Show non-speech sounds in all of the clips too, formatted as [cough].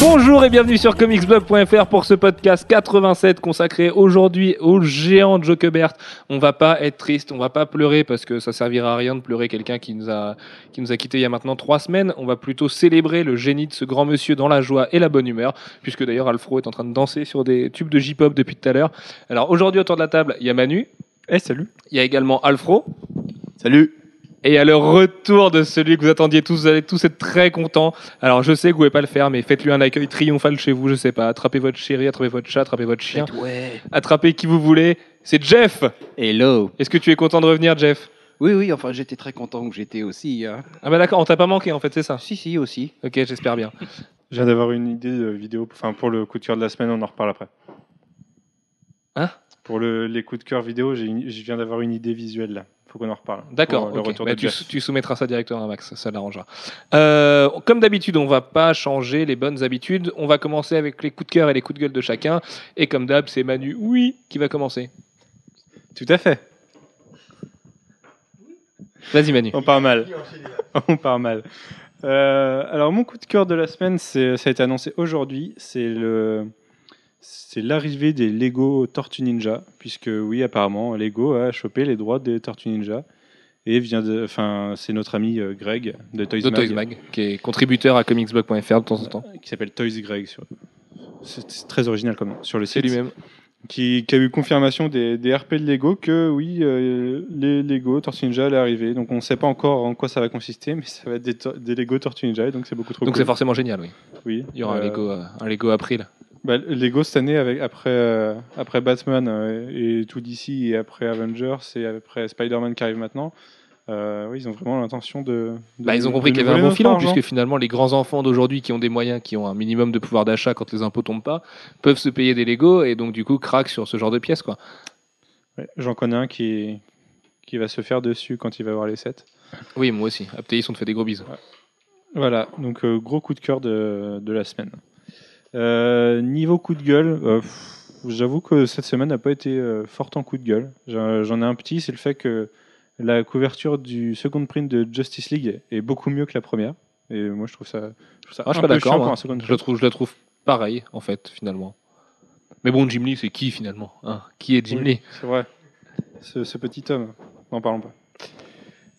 Bonjour et bienvenue sur comicsblog.fr pour ce podcast 87 consacré aujourd'hui au géant Jokebert. On va pas être triste, on va pas pleurer parce que ça servira à rien de pleurer quelqu'un qui nous a qui nous a quitté il y a maintenant trois semaines. On va plutôt célébrer le génie de ce grand monsieur dans la joie et la bonne humeur, puisque d'ailleurs Alfro est en train de danser sur des tubes de J-pop depuis tout à l'heure. Alors aujourd'hui autour de la table, il y a Manu, Eh salut. il y a également Alfro. Salut. Et à le retour de celui que vous attendiez tous, vous allez tous être très contents. Alors je sais que vous pouvez pas le faire, mais faites-lui un accueil triomphal chez vous, je sais pas. Attrapez votre chéri, attrapez votre chat, attrapez votre chien, Ouais. attrapez qui vous voulez. C'est Jeff Hello. Est-ce que tu es content de revenir, Jeff? Oui, oui, enfin, j'étais très content que j'étais aussi. hein. Ah bah d'accord, on t'a pas manqué en fait, c'est ça? Si, si, aussi. Ok, j'espère bien. [laughs] Je viens d'avoir une idée de vidéo. Enfin, pour le coup de cœur de la semaine, on en reparle après. Hein? Pour le, les coups de cœur vidéo, je viens d'avoir une idée visuelle là. Faut qu'on en reparle. D'accord, Pour le ok. retour Bah, tu, soumettras ça directement à Max, ça l'arrangera. Euh, comme d'habitude, on va pas changer les bonnes habitudes. On va commencer avec les coups de cœur et les coups de gueule de chacun. Et comme d'hab, c'est Manu, oui, qui va commencer. Tout à fait. Vas-y Manu. On part mal. [laughs] on part mal. Euh, alors mon coup de cœur de la semaine, ça a été annoncé aujourd'hui. C'est le, c'est l'arrivée des Lego Tortue Ninja, puisque oui, apparemment, Lego a chopé les droits des Tortues Ninja et vient de, enfin, c'est notre ami euh, Greg de Toys, de Mag, Toys Mag, qui est contributeur à comicsblog.fr de temps en temps. qui s'appelle Toys Greg. Sur, c'est, très original comme sur le C'est site. lui-même. qui, qui a eu confirmation des, des RP de Lego que oui, euh, les Lego Tortue Ninja allaient arriver. Donc on ne sait pas encore en quoi ça va consister, mais ça va être des, Lego Tortue Ninja, donc c'est beaucoup trop Donc cool. c'est forcément génial, oui. Oui. Il y aura un Euh, Lego, euh, un Lego April. Bah, Lego cette année, avec, après, euh, après Batman euh, et tout d'ici, et après Avengers, et après Spider-Man qui arrive maintenant, euh, oui, ils ont vraiment l'intention de, de- Bah, ils ont compris qu'il y avait un bon filon, puisque finalement, les grands enfants d'aujourd'hui qui ont des moyens, qui ont un minimum de pouvoir d'achat quand les impôts tombent pas, peuvent se payer des Lego et donc du coup craquent sur ce genre de pièces. Quoi. Ouais, J'en connais un qui, qui va se faire dessus quand il va voir les sets. Oui, moi aussi. Aptéis, on te fait des gros bisous. Voilà, donc gros coup de cœur de, de la semaine. Euh, niveau coup de gueule, euh, j'avoue que cette semaine n'a pas été euh, forte en coup de gueule. J'en ai un petit, c'est le fait que la couverture du second print de Justice League est beaucoup mieux que la première. Et moi, je trouve ça, je trouve ça Ah, je suis pas peu d'accord. chiant pour un second Je, print. trouve, je la trouve pareil, en fait, finalement. Mais bon, Jim Lee, c'est qui finalement hein? Qui est Jim Oui, Lee? C'est vrai. Ce, ce petit homme, n'en parlons pas.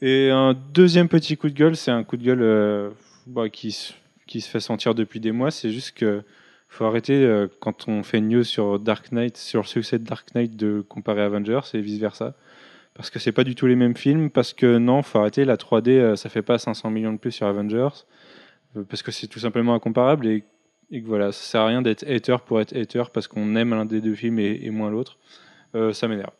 Et un deuxième petit coup de gueule, c'est un coup de gueule bah, qui se fait sentir depuis des mois. C'est juste que faut arrêter euh, quand on fait une news sur Dark Knight, sur le succès de Dark Knight, de comparer Avengers et vice versa. Parce que c'est pas du tout les mêmes films. Parce que non, faut arrêter. La 3D, euh, ça fait pas 500 millions de plus sur Avengers. Euh, parce que c'est tout simplement incomparable et, et que voilà, ça sert à rien d'être hater pour être hater parce qu'on aime l'un des deux films et, et moins l'autre. Euh, ça m'énerve.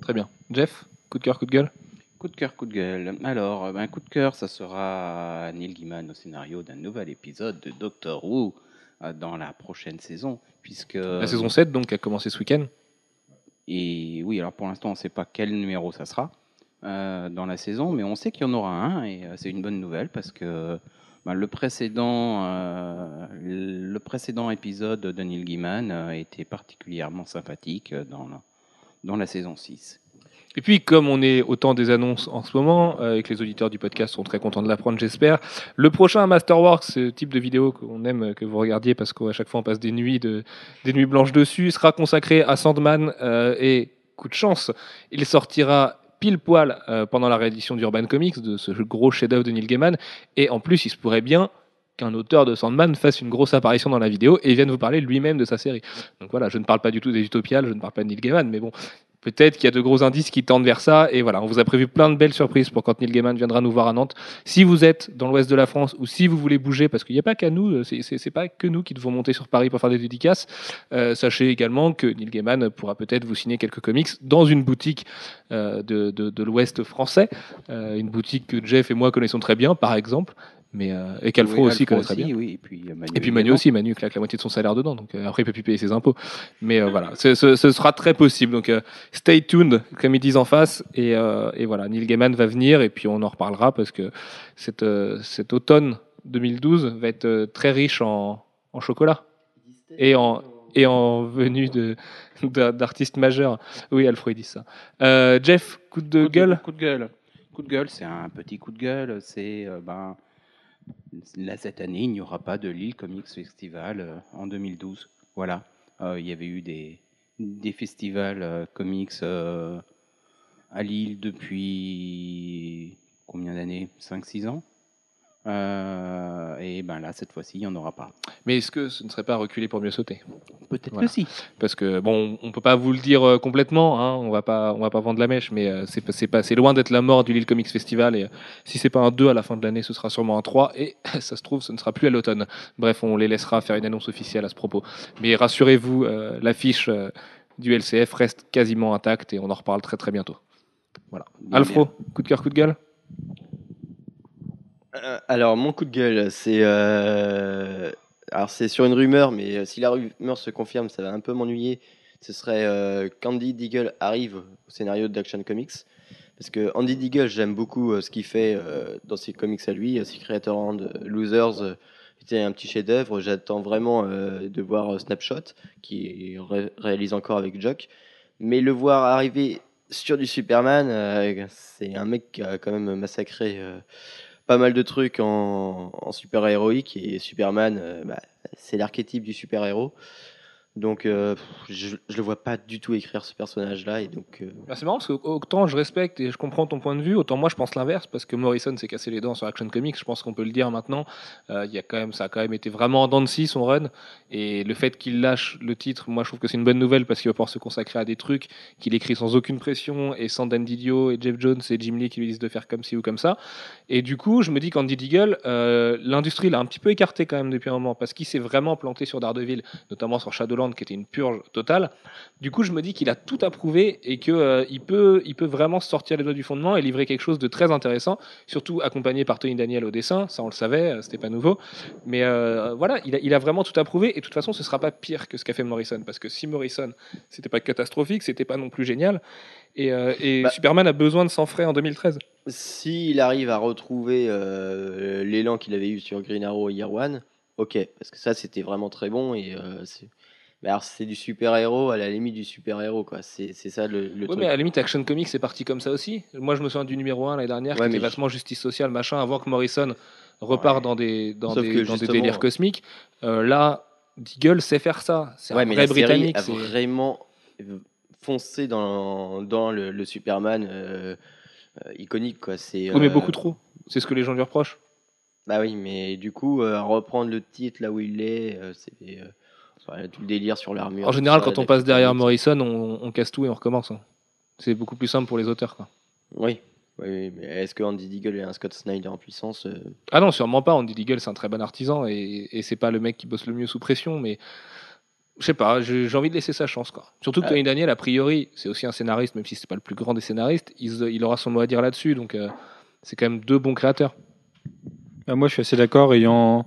Très bien. Jeff, coup de cœur, coup de gueule? Coup de cœur, coup de gueule. Alors, euh, ben, coup de cœur, ça sera Neil Gaiman au scénario d'un nouvel épisode de Doctor Who dans la prochaine saison. Puisque, La saison 7, donc, a commencé ce week-end. Et oui, alors pour l'instant, on ne sait pas quel numéro ça sera euh, dans la saison, mais on sait qu'il y en aura un, et euh, c'est une bonne nouvelle parce que ben, le, précédent, euh, le précédent épisode de Neil Gaiman euh, était particulièrement sympathique euh, dans la, dans la saison 6. Et puis, comme on est au temps des annonces en ce moment, euh, et que les auditeurs du podcast sont très contents de l'apprendre, j'espère, le prochain Masterworks, ce type de vidéo qu'on aime euh, que vous regardiez parce qu'à chaque fois on passe des nuits, de, des nuits blanches dessus, sera consacré à Sandman euh, et coup de chance, il sortira pile poil pendant la réédition d'Urban Comics, de ce gros chef-d'œuvre de Neil Gaiman, et en plus il se pourrait bien qu'un auteur de Sandman fasse une grosse apparition dans la vidéo et vienne vous parler lui-même de sa série. Donc voilà, je ne parle pas du tout des Utopiales, je ne parle pas de Neil Gaiman, mais bon, Peut-être qu'il y a de gros indices qui tendent vers ça. Et voilà, on vous a prévu plein de belles surprises pour quand Neil Gaiman viendra nous voir à Nantes. Si vous êtes dans l'ouest de la France ou si vous voulez bouger, parce qu'il n'y a pas qu'à nous, euh, c'est- pas que nous qui devons monter sur Paris pour faire des dédicaces, euh, sachez également que Neil Gaiman pourra peut-être vous signer quelques comics dans une boutique euh, de, l'ouest français. Une boutique que Jeff et moi connaissons très bien, par exemple. Mais, euh, et qu'Alfro Oui, aussi connaît très bien. Oui, et puis euh, Manu. Et puis Manu aussi, Manu claque la moitié de son salaire dedans, donc euh, après il peut plus payer ses impôts. Mais euh, voilà, ce, ce- ce sera très possible. Donc euh, stay tuned, comme ils disent en face. Et, euh, et voilà, Neil Gaiman va venir et puis on en reparlera parce que cet, euh, cet automne 2012 va être euh, très riche en, en chocolat et en et en venue de d'a- d'artistes majeurs. Oui, Alfred dit ça. Euh, Jeff, coup de Coup gueule? Coup de gueule. Coup de gueule, c'est un petit coup de gueule. C'est euh, ben, là, cette année, il n'y aura pas de Lille Comics Festival euh, en 2012. Voilà. Euh, il y avait eu des, festivals euh, comics à Lille depuis combien d'années? 5-6 ans? Euh, et ben là, cette fois-ci, il n'y en aura pas. Mais est-ce que ce ne serait pas reculer pour mieux sauter? Peut-être Voilà. que si. Parce que bon, on peut pas vous le dire euh, complètement, hein, on va pas, on va pas vendre la mèche, mais euh, c'est pas- c'est loin d'être la mort du Lille Comics Festival. Et euh, si c'est pas un 2 à la fin de l'année, ce sera sûrement un 3 et [laughs] ça se trouve, ce ne sera plus à l'automne. Bref, on les laissera faire une annonce officielle à ce propos. Mais rassurez-vous, euh, l'affiche du LCF reste quasiment intacte et on en reparle très très bientôt. Voilà. Bien, Alfro, bien. coup de cœur, coup de gueule? Euh, alors, mon coup de gueule, c'est. euh, Alors, c'est sur une rumeur, mais euh, si la rumeur se confirme, ça va un peu m'ennuyer. Ce serait qu'Andy Deagle arrive au scénario d'Action Comics. Parce que Andy Deagle, j'aime beaucoup ce qu'il fait dans ses comics à lui. Euh, Secret Hand, Losers euh, était un petit chef-d'œuvre. J'attends vraiment de voir Snapshot, qui ré- réalise encore avec Jock. Mais le voir arriver sur du Superman, c'est un mec qui a quand même massacré. Pas mal de trucs en, en super-héroïque et Superman, euh, bah, c'est l'archétype du super-héros. Donc, euh, je, je le vois pas du tout écrire ce personnage-là. Euh, Bah, c'est marrant parce que autant je respecte et je comprends ton point de vue, autant moi je pense l'inverse parce que Morrison s'est cassé les dents sur Action Comics. Je pense qu'on peut le dire maintenant. Euh, y a quand même, ça a quand même été vraiment en dents de scie son run et le fait qu'il lâche le titre, moi je trouve que c'est une bonne nouvelle parce qu'il va pouvoir se consacrer à des trucs qu'il écrit sans aucune pression et sans Dan Didio et Jeff Jones et Jim Lee qui lui disent de faire comme ci ou comme ça. Et du coup, je me dis qu'Andy Deagle, l'industrie l'a un petit peu écarté quand même depuis un moment parce qu'il s'est vraiment planté sur Daredevil, notamment sur Qui était une purge totale. Du coup, je me dis qu'il a tout approuvé et que euh, peut, il peut vraiment sortir les doigts du fondement et livrer quelque chose de très intéressant, surtout accompagné par Tony Daniel au dessin. Ça, on le savait, euh, c'était pas nouveau. Mais euh, voilà, il a, il a vraiment tout approuvé et de toute façon, ce sera pas pire que ce qu'a fait Morrison parce que si Morrison, c'était pas catastrophique, c'était pas non plus génial. Et, euh, et Bah- Superman a besoin de sang frais en 2013. s'il arrive à retrouver l'élan qu'il avait eu sur Green Arrow Year One, ok, parce que ça, c'était vraiment très bon. Et c'est. Mais alors, c'est du super-héros à la limite du super-héros, quoi. C'est c'est ça le, le Ouais, truc. mais à la limite, Action Comics, c'est parti comme ça aussi. Moi, je me souviens du numéro 1 l'année dernière, Ouais, qui était vachement justice sociale, machin, avant que Morrison repart Ouais. dans des, dans Sauf des, dans des délires cosmiques. Euh, là, Deagle sait faire ça. C'est un mais vrai la série britannique. a c'est- vraiment foncé dans, dans le, le Superman euh, euh, iconique, quoi. Oui, mais beaucoup trop. C'est ce que les gens lui reprochent. Bah oui, mais du coup, reprendre le titre là où il est, c'est voilà, tout le délire sur l'armure. En général, quand on passe derrière. Morrison, on, on casse tout et on recommence. hein. C'est beaucoup plus simple pour les auteurs. Quoi. Oui, oui, oui, mais est-ce que Andy Deagle est un Scott Snyder en puissance euh, Ah non, sûrement pas. Andy Deagle, c'est un très bon artisan et, et c'est pas le mec qui bosse le mieux sous pression, mais je sais pas, j'ai envie de laisser sa chance. Quoi. Surtout que. Tony Daniel, a priori, c'est aussi un scénariste, même si c'est pas le plus grand des scénaristes, il, il aura son mot à dire là-dessus, donc euh, c'est quand même deux bons créateurs. Ah, moi, je suis assez d'accord. Ayant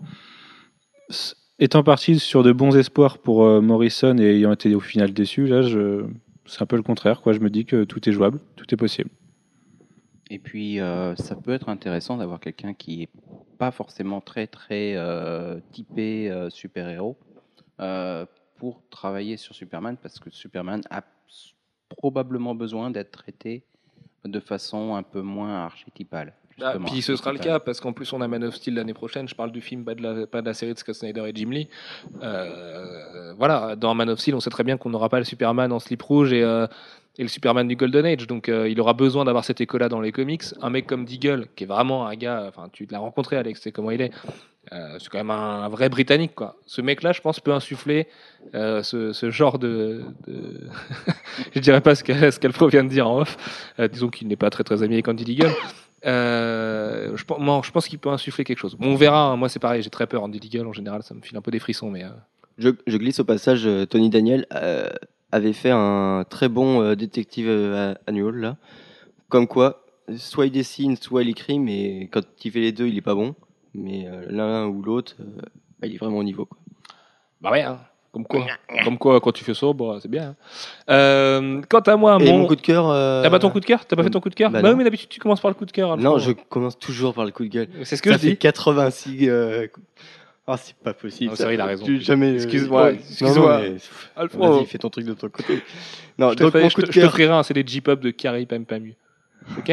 étant parti sur de bons espoirs pour euh, Morrison et ayant été au final déçu, là, je... c'est un peu le contraire. Quoi. Je me dis que tout est jouable, tout est possible. Et puis, euh, ça peut être intéressant d'avoir quelqu'un qui est pas forcément très très euh, typé super-héros pour travailler sur Superman parce que Superman a probablement besoin d'être traité de façon un peu moins archétypale. Ah, puis ce sera le cas parce qu'en plus on a Man of Steel l'année prochaine. Je parle du film, pas de la, pas de la série de Scott Snyder et Jim Lee. Euh, voilà, dans Man of Steel, on sait très bien qu'on n'aura pas le Superman en slip rouge et, euh, et le Superman du Golden Age. Donc euh, il aura besoin d'avoir cet écho-là dans les comics. Un mec comme Deagle, qui est vraiment un gars, enfin tu l'as rencontré Alex, c'est comment il est. C'est quand même un, un vrai Britannique quoi. Ce mec-là, je pense, peut insuffler ce, ce genre de, de... [laughs] je dirais pas ce qu'elle qu'elle vient de dire en off. Disons qu'il n'est pas très très ami avec Andy Deagle. Euh, je, pense- moi, je pense qu'il peut insuffler quelque chose. Bon, on verra. hein. Moi, c'est pareil. J'ai très peur. Andy Deagle, en général, ça me file un peu des frissons. Mais euh, je, je glisse au passage, euh, Tony Daniel euh, avait fait un très bon détective annual là. Comme quoi, soit il dessine, soit il écrit, mais quand il fait les deux, il est pas bon. Mais l'un ou l'autre, bah, il est vraiment au niveau. Quoi. bah ouais. hein. Comme quoi, [laughs] comme quoi, quand tu fais ça, bah, c'est bien. hein. Euh, quant à moi, Et mon, mon coup de cœur. euh, T'as pas ton coup de cœur? T'as pas fait ton coup de cœur? Bah Bah, non. oui, mais d'habitude, tu commences par le coup de cœur. Non, Alfred. je commence toujours par le coup de gueule. C'est ce que ça je fait dis. 86. euh, coups- Ah, c'est pas possible. Non, c'est ça. vrai, il a raison. Tu- Jamais. euh, Excuse-moi, ouais. excuse-moi. Non, non, mais- Alfred, Vas-y, fais ton truc de ton côté. Non, je te, donc fais- mon je coup te- de je te cœur. ferai un, c'est les J-pop de Carrie Pam Pamu. Ok?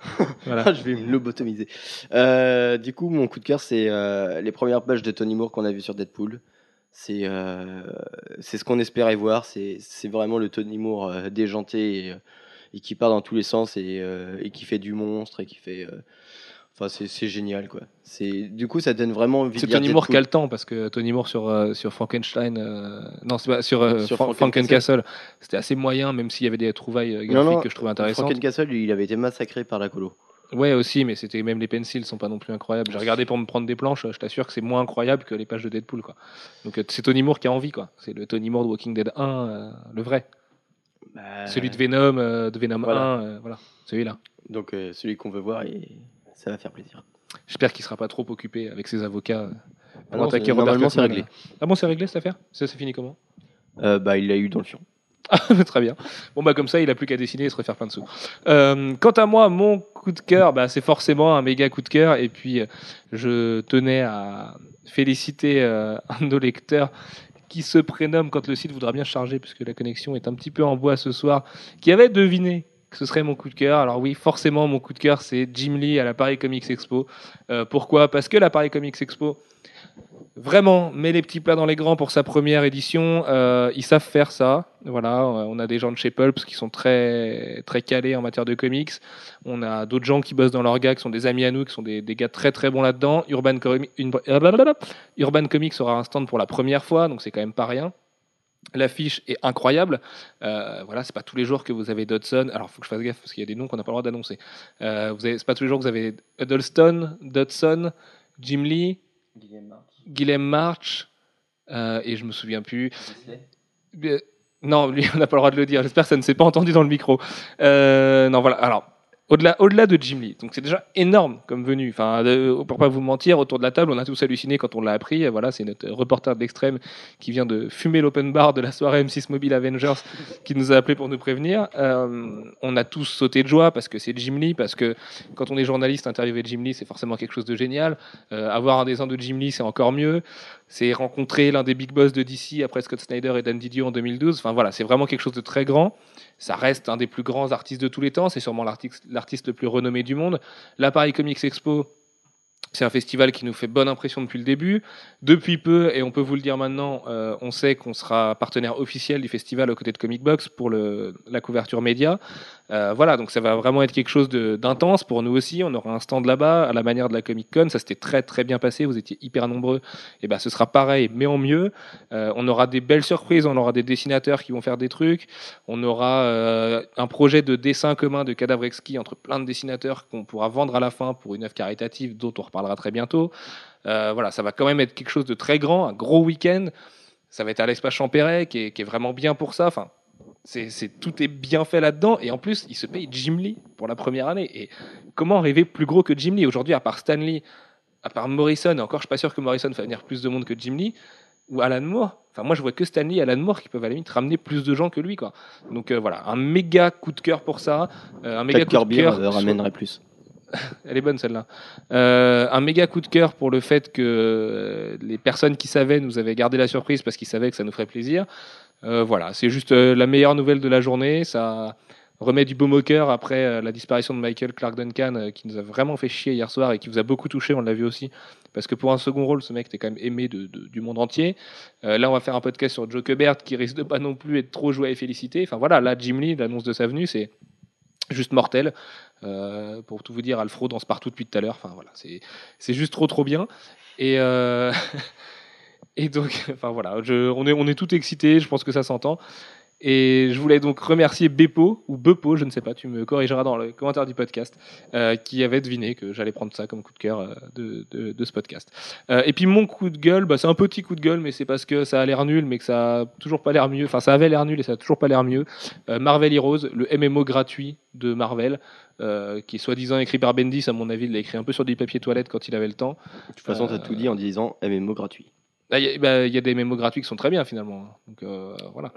[laughs] Voilà. je vais me lobotomiser. Euh, du coup, mon coup de cœur, c'est euh, les premières pages de Tony Moore qu'on a vues sur Deadpool. C'est euh, c'est ce qu'on espérait voir. C'est vraiment le Tony Moore euh, déjanté et, euh, et qui part dans tous les sens et, et qui fait du monstre et qui fait. Enfin, c'est c'est génial, quoi. C'est du coup, ça donne vraiment envie C'est Tony Moore qui a le temps parce que Tony Moore sur, euh, sur Frankenstein, euh, non, c'est pas, sur, euh, Sur Fran- Frankencastle. C'était assez moyen, même s'il y avait des trouvailles Non, graphiques non, que je trouvais intéressantes. Frankencastle, il avait été massacré par la colo. Ouais, aussi, mais c'était même les pencils sont pas non plus incroyables. J'ai regardé pour me prendre des planches, je t'assure que c'est moins incroyable que les pages de Deadpool, quoi. Donc euh, c'est Tony Moore qui a envie, quoi. C'est le Tony Moore de Walking Dead 1, euh, le vrai. Bah, Celui de Venom, euh, de Venom Voilà. 1, euh, voilà, celui-là. Donc, celui qu'on veut voir et ça va faire plaisir. J'espère qu'il sera pas trop occupé avec ses avocats euh, Ah pour non, attaquer Robert normalement, c'est réglé. Ah bon, c'est réglé cette affaire? Ça, c'est fini comment? Bah, il l'a eu dans le fion. [laughs] Très bien. Bon, bah, comme ça, il a plus qu'à dessiner et se refaire plein de sous. Euh, quant à moi, mon coup de cœur, bah, c'est forcément un méga coup de cœur. Et puis, euh, je tenais à féliciter euh, [laughs] un de nos lecteurs qui se prénomme, quand le site voudra bien charger, puisque la connexion est un petit peu en bois ce soir, qui avait deviné que ce serait mon coup de cœur. Alors oui, forcément, mon coup de cœur, c'est Jim Lee à la Paris Comics Expo. Pourquoi? Parce que la Paris Comics Expo, vraiment, met les petits plats dans les grands pour sa première édition. Euh, ils savent faire ça. Voilà, euh, on a des gens de chez Pulps qui sont très, très calés en matière de comics. On a d'autres gens qui bossent dans leur gars, qui sont des amis à nous, qui sont des, gars très très bons là-dedans. Blablabla. Urban Comics aura un stand pour la première fois, donc c'est quand même pas rien. L'affiche est incroyable. Euh, voilà, c'est pas tous les jours que vous avez Dodson. Alors, faut que je fasse gaffe parce qu'il y a des noms qu'on n'a pas le droit d'annoncer. Euh, c'est pas tous les jours que vous avez Huddleston, Dodson, Jim Lee, Guillaume March, euh, et je me souviens plus. Euh, Non, lui, [laughs] on n'a pas le droit de le dire. J'espère que ça ne s'est pas entendu dans le micro. Euh, non, voilà. Alors, au-delà, au-delà de Jim Lee, donc c'est déjà énorme comme venue. Enfin, de- pour pas vous mentir, autour de la table, on a tous halluciné quand on l'a appris. Voilà, c'est notre reporter de l'extrême qui vient de fumer l'open bar de la soirée M6 Mobile Avengers qui nous a appelé pour nous prévenir. Euh, on a tous sauté de joie parce que c'est Jim Lee, parce que quand on est journaliste, interviewer Jim Lee, c'est forcément quelque chose de génial. Euh, avoir un dessin de Jim Lee, c'est encore mieux. C'est rencontrer l'un des big boss de DC après Scott Snyder et Dan Didio en 2012. Enfin voilà, c'est vraiment quelque chose de très grand. Ça reste un des plus grands artistes de tous les temps. C'est sûrement l'artiste le plus renommé du monde. La Paris Comics Expo, c'est un festival qui nous fait bonne impression depuis le début. Depuis peu, et on peut vous le dire maintenant, euh, on sait qu'on sera partenaire officiel du festival aux côtés de Comic Box pour la couverture média. Euh, voilà, donc ça va vraiment être quelque chose d'intense pour nous aussi. On aura un stand là-bas à la manière de la Comic Con. Ça s'était très très bien passé. Vous étiez hyper nombreux. Et ben, ce sera pareil, mais en mieux. Euh, on aura des belles surprises. On aura des dessinateurs qui vont faire des trucs. On aura euh, un projet de dessin commun de Cadavre Exquis entre plein de dessinateurs qu'on pourra vendre à la fin pour une œuvre caritative dont on reparlera très bientôt. Voilà, ça va quand même être quelque chose de très grand, un gros week-end. Ça va être à l'espace Champéret, qui est, qui est vraiment bien pour ça. Enfin, c'est- tout est bien fait là-dedans. Et en plus, il se paye Jim Lee pour la première année. Et comment rêver plus gros que Jim Lee? Aujourd'hui, à part Stan Lee, à part Morrison, et encore, je suis pas sûr que Morrison fasse venir plus de monde que Jim Lee, ou Alan Moore. Enfin, moi, je vois que Stan Lee et Alan Moore qui peuvent à la limite ramener plus de gens que lui. Quoi. Donc euh, voilà, un méga coup de cœur pour ça. Euh, un méga coup de cœur. ramènerait plus. [laughs] Elle est bonne celle-là. Euh, un méga coup de cœur pour le fait que euh, les personnes qui savaient nous avaient gardé la surprise parce qu'ils savaient que ça nous ferait plaisir. Euh, voilà, c'est juste euh, la meilleure nouvelle de la journée. Ça remet du baume au cœur après euh, la disparition de Michael Clark Duncan qui nous a vraiment fait chier hier soir et qui vous a beaucoup touché, on l'a vu aussi. Parce que pour un second rôle, ce mec était quand même aimé du monde entier. Là, on va faire un podcast sur Joe Kubert qui risque de pas non plus être trop joué et félicité. Enfin voilà, là, Jim Lee, l'annonce de sa venue, c'est juste mortel. Pour tout vous dire, Alfro danse partout depuis tout à l'heure. Enfin voilà, c'est juste trop trop bien. Et [laughs] et donc, [laughs] enfin voilà, je, on est on est tout excité. Je pense que ça s'entend. Et je voulais donc remercier Bepo ou Bepo, je ne sais pas, tu me corrigeras dans le commentaire du podcast, euh, qui avait deviné que j'allais prendre ça comme coup de cœur euh, de, de, de ce podcast. Euh, et puis mon coup de gueule, bah, c'est un petit coup de gueule, mais c'est parce que ça a l'air nul, mais que ça a toujours pas l'air mieux. Enfin, ça avait l'air nul et ça a toujours pas l'air mieux. Marvel Heroes, le MMO gratuit de Marvel, euh, qui est soi-disant écrit par Bendis, à mon avis, il l'a écrit un peu sur du papier toilette quand il avait le temps. De toute façon, Euh, t'as tout dit en disant MMO gratuit. Ah, Il y, a- bah, il y a des MMO gratuits qui sont très bien finalement. Donc euh, voilà.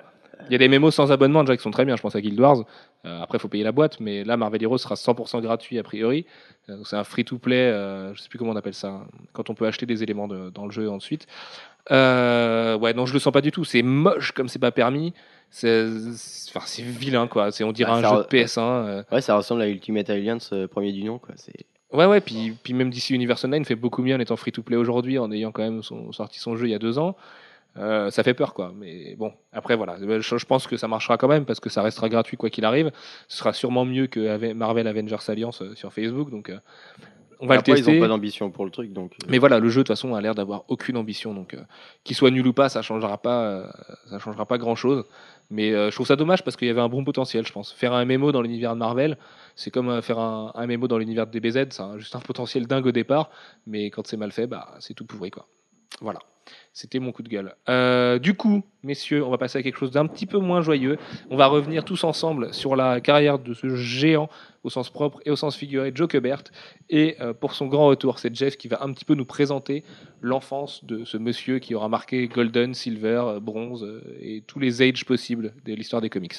Il y a des mémos sans abonnement déjà qui sont très bien. Je pense à Guild Wars. Euh, après, il faut payer la boîte, mais là, Marvel Heroes sera 100% gratuit a priori. Euh, c'est un free-to-play. je sais plus comment on appelle ça. hein, Quand on peut acheter des éléments de- dans le jeu ensuite. Ouais, non, je le sens pas du tout. C'est moche comme c'est pas permis. C'est, c'est- enfin, c'est vilain quoi. C'est, on dirait Bah, un jeu re- de PS1. euh. Ouais, ça ressemble à Ultimate Alliance premier du nom, quoi. C'est Ouais, ouais, puis, puis même DC Universe Online fait beaucoup mieux en étant free-to-play aujourd'hui, en ayant quand même son- sorti son jeu il y a deux ans. Euh, ça fait peur, quoi. Mais bon, après, voilà. Je, je pense que ça marchera quand même parce que ça restera gratuit quoi qu'il arrive. Ce sera sûrement mieux que Marvel Avengers Alliance euh, sur Facebook. Donc, euh, on va Après, le ils tester. ont pas d'ambition pour le truc, donc. euh, Mais voilà, le jeu de toute façon a l'air d'avoir aucune ambition, donc euh, qu'il soit nul ou pas, ça changera pas, euh, ça changera pas grand chose. Mais euh, je trouve ça dommage parce qu'il y avait un bon potentiel, je pense. Faire un MMO dans l'univers de Marvel, c'est comme euh, faire un, un MMO dans l'univers de DBZ, a juste un potentiel dingue au départ, mais quand c'est mal fait, bah c'est tout pourri quoi. Voilà. C'était mon coup de gueule. Euh, du coup, messieurs, on va passer à quelque chose d'un petit peu moins joyeux. On va revenir tous ensemble sur la carrière de ce géant au sens propre et au sens figuré, Joe Kubert. Et euh, pour son grand retour, c'est Jeff qui va un petit peu nous présenter l'enfance de ce monsieur qui aura marqué Golden, Silver, euh, Bronze et tous les ages possibles de l'histoire des comics.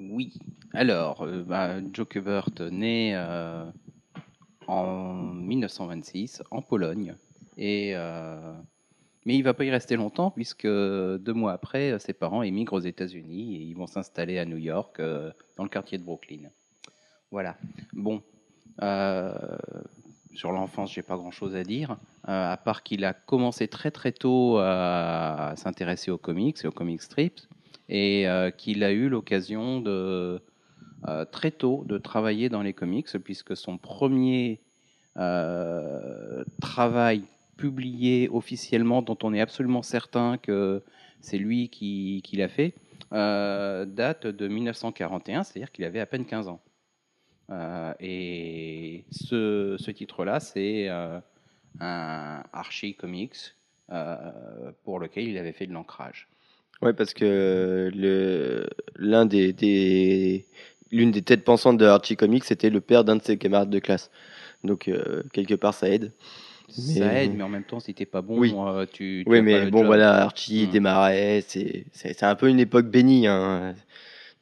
Oui. Alors, bah, Joe Kubert euh, en 1926 en Pologne. Et, mais il va pas y rester longtemps puisque deux mois après, ses parents émigrent aux États-Unis et ils vont s'installer à New York, euh, dans le quartier de Brooklyn. Voilà. Bon. euh, sur l'enfance, j'ai pas grand-chose à dire, euh, à part qu'il a commencé très très tôt à, à s'intéresser aux comics et aux comic strips, et euh, qu'il a eu l'occasion de euh, très tôt de travailler dans les comics, puisque son premier euh, travail publié officiellement, dont on est absolument certain que c'est lui qui, l'a fait, euh, date de 1941, c'est-à-dire qu'il avait à peine 15 ans. Euh, et ce, titre-là, c'est euh, un Archie Comics pour lequel il avait fait de l'ancrage. Ouais, parce que l'une des têtes pensantes de Archie Comics, c'était le père d'un de ses camarades de classe. Donc quelque part, ça aide. Ça Mais- aide, mais en même temps, si t'es pas bon, Oui. euh, tu, tu Oui, pas mais bon, job. voilà, Archie Mm. démarrait, c'est c'est c'est un peu une époque bénie. Hein.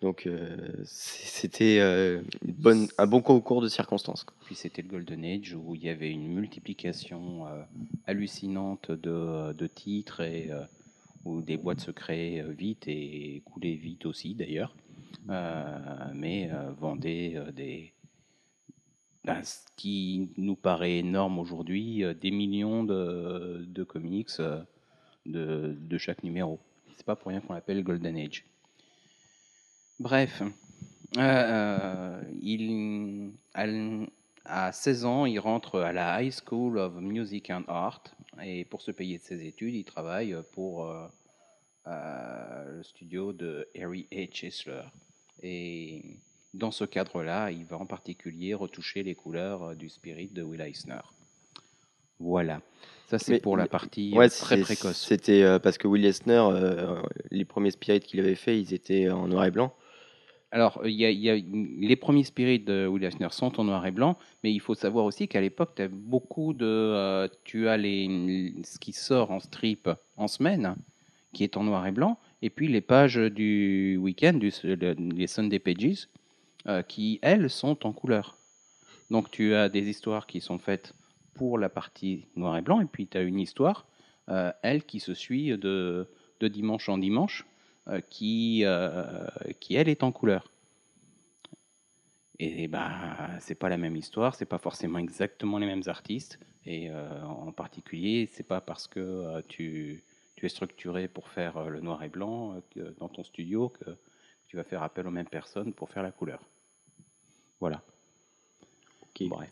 Donc euh, c'était euh, une bonne, un bon concours de circonstances. quoi. Puis c'était le Golden Age où il y avait une multiplication euh, hallucinante de, de titres et euh, où des boîtes se créaient vite et coulaient vite aussi d'ailleurs, mais vendaient des ben, ce qui nous paraît énorme aujourd'hui, euh, des millions de, comics euh, de, chaque numéro. C'est pas pour rien qu'on l'appelle Golden Age. Bref, euh, à, à 16 ans, il rentre à la High School of Music and Art et pour se payer de ses études, il travaille pour le studio de Harry H. Hessler. Et dans ce cadre-là, il va en particulier retoucher les couleurs euh, du Spirit de Will Eisner. Voilà. Ça, c'est pour la partie euh, Ouais, très précoce. C'était euh, parce que Will Eisner, euh, les premiers spirits qu'il avait fait, ils étaient en noir et blanc. Alors, y a, il y a- les premiers spirits de Will Eisner sont en noir et blanc, mais il faut savoir aussi qu'à l'époque, tu as beaucoup de. euh, tu as les, ce qui sort en strip en semaine, qui est en noir et blanc, et puis les pages du week-end, les Sunday Pages, euh, qui, elles, sont en couleur. Donc, tu as des histoires qui sont faites pour la partie noir et blanc, et puis tu as une histoire, euh, elle, qui se suit de, de dimanche en dimanche euh, qui, qui elle est en couleur. Et bah, c'est pas la même histoire, c'est pas forcément exactement les mêmes artistes, et en particulier, c'est pas parce que tu, tu es structuré pour faire le noir et blanc dans ton studio que tu vas faire appel aux mêmes personnes pour faire la couleur. Voilà. Ok. Bref.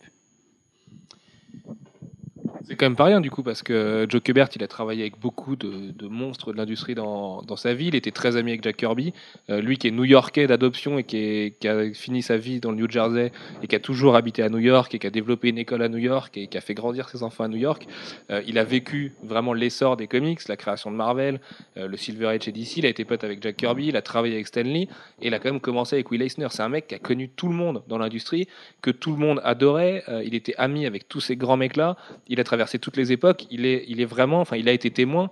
C'est quand même pas rien du coup parce que Joe Kubert il a travaillé avec beaucoup de, monstres de l'industrie dans, dans sa vie. Il était très ami avec Jack Kirby, Euh, lui qui est New-Yorkais d'adoption et qui, a fini sa vie dans le New Jersey et qui a toujours habité à New York et qui a développé une école à New York et qui a fait grandir ses enfants à New York. Euh, il a vécu vraiment l'essor des comics, la création de Marvel, euh, le Silver Age et DC. Il a été pote avec Jack Kirby, il a travaillé avec Stan Lee et il a quand même commencé avec Will Eisner. C'est un mec qui a connu tout le monde dans l'industrie, que tout le monde adorait. Il était ami avec tous ces grands mecs là il a traversé toutes les époques. Il est, il est vraiment, enfin, il a été témoin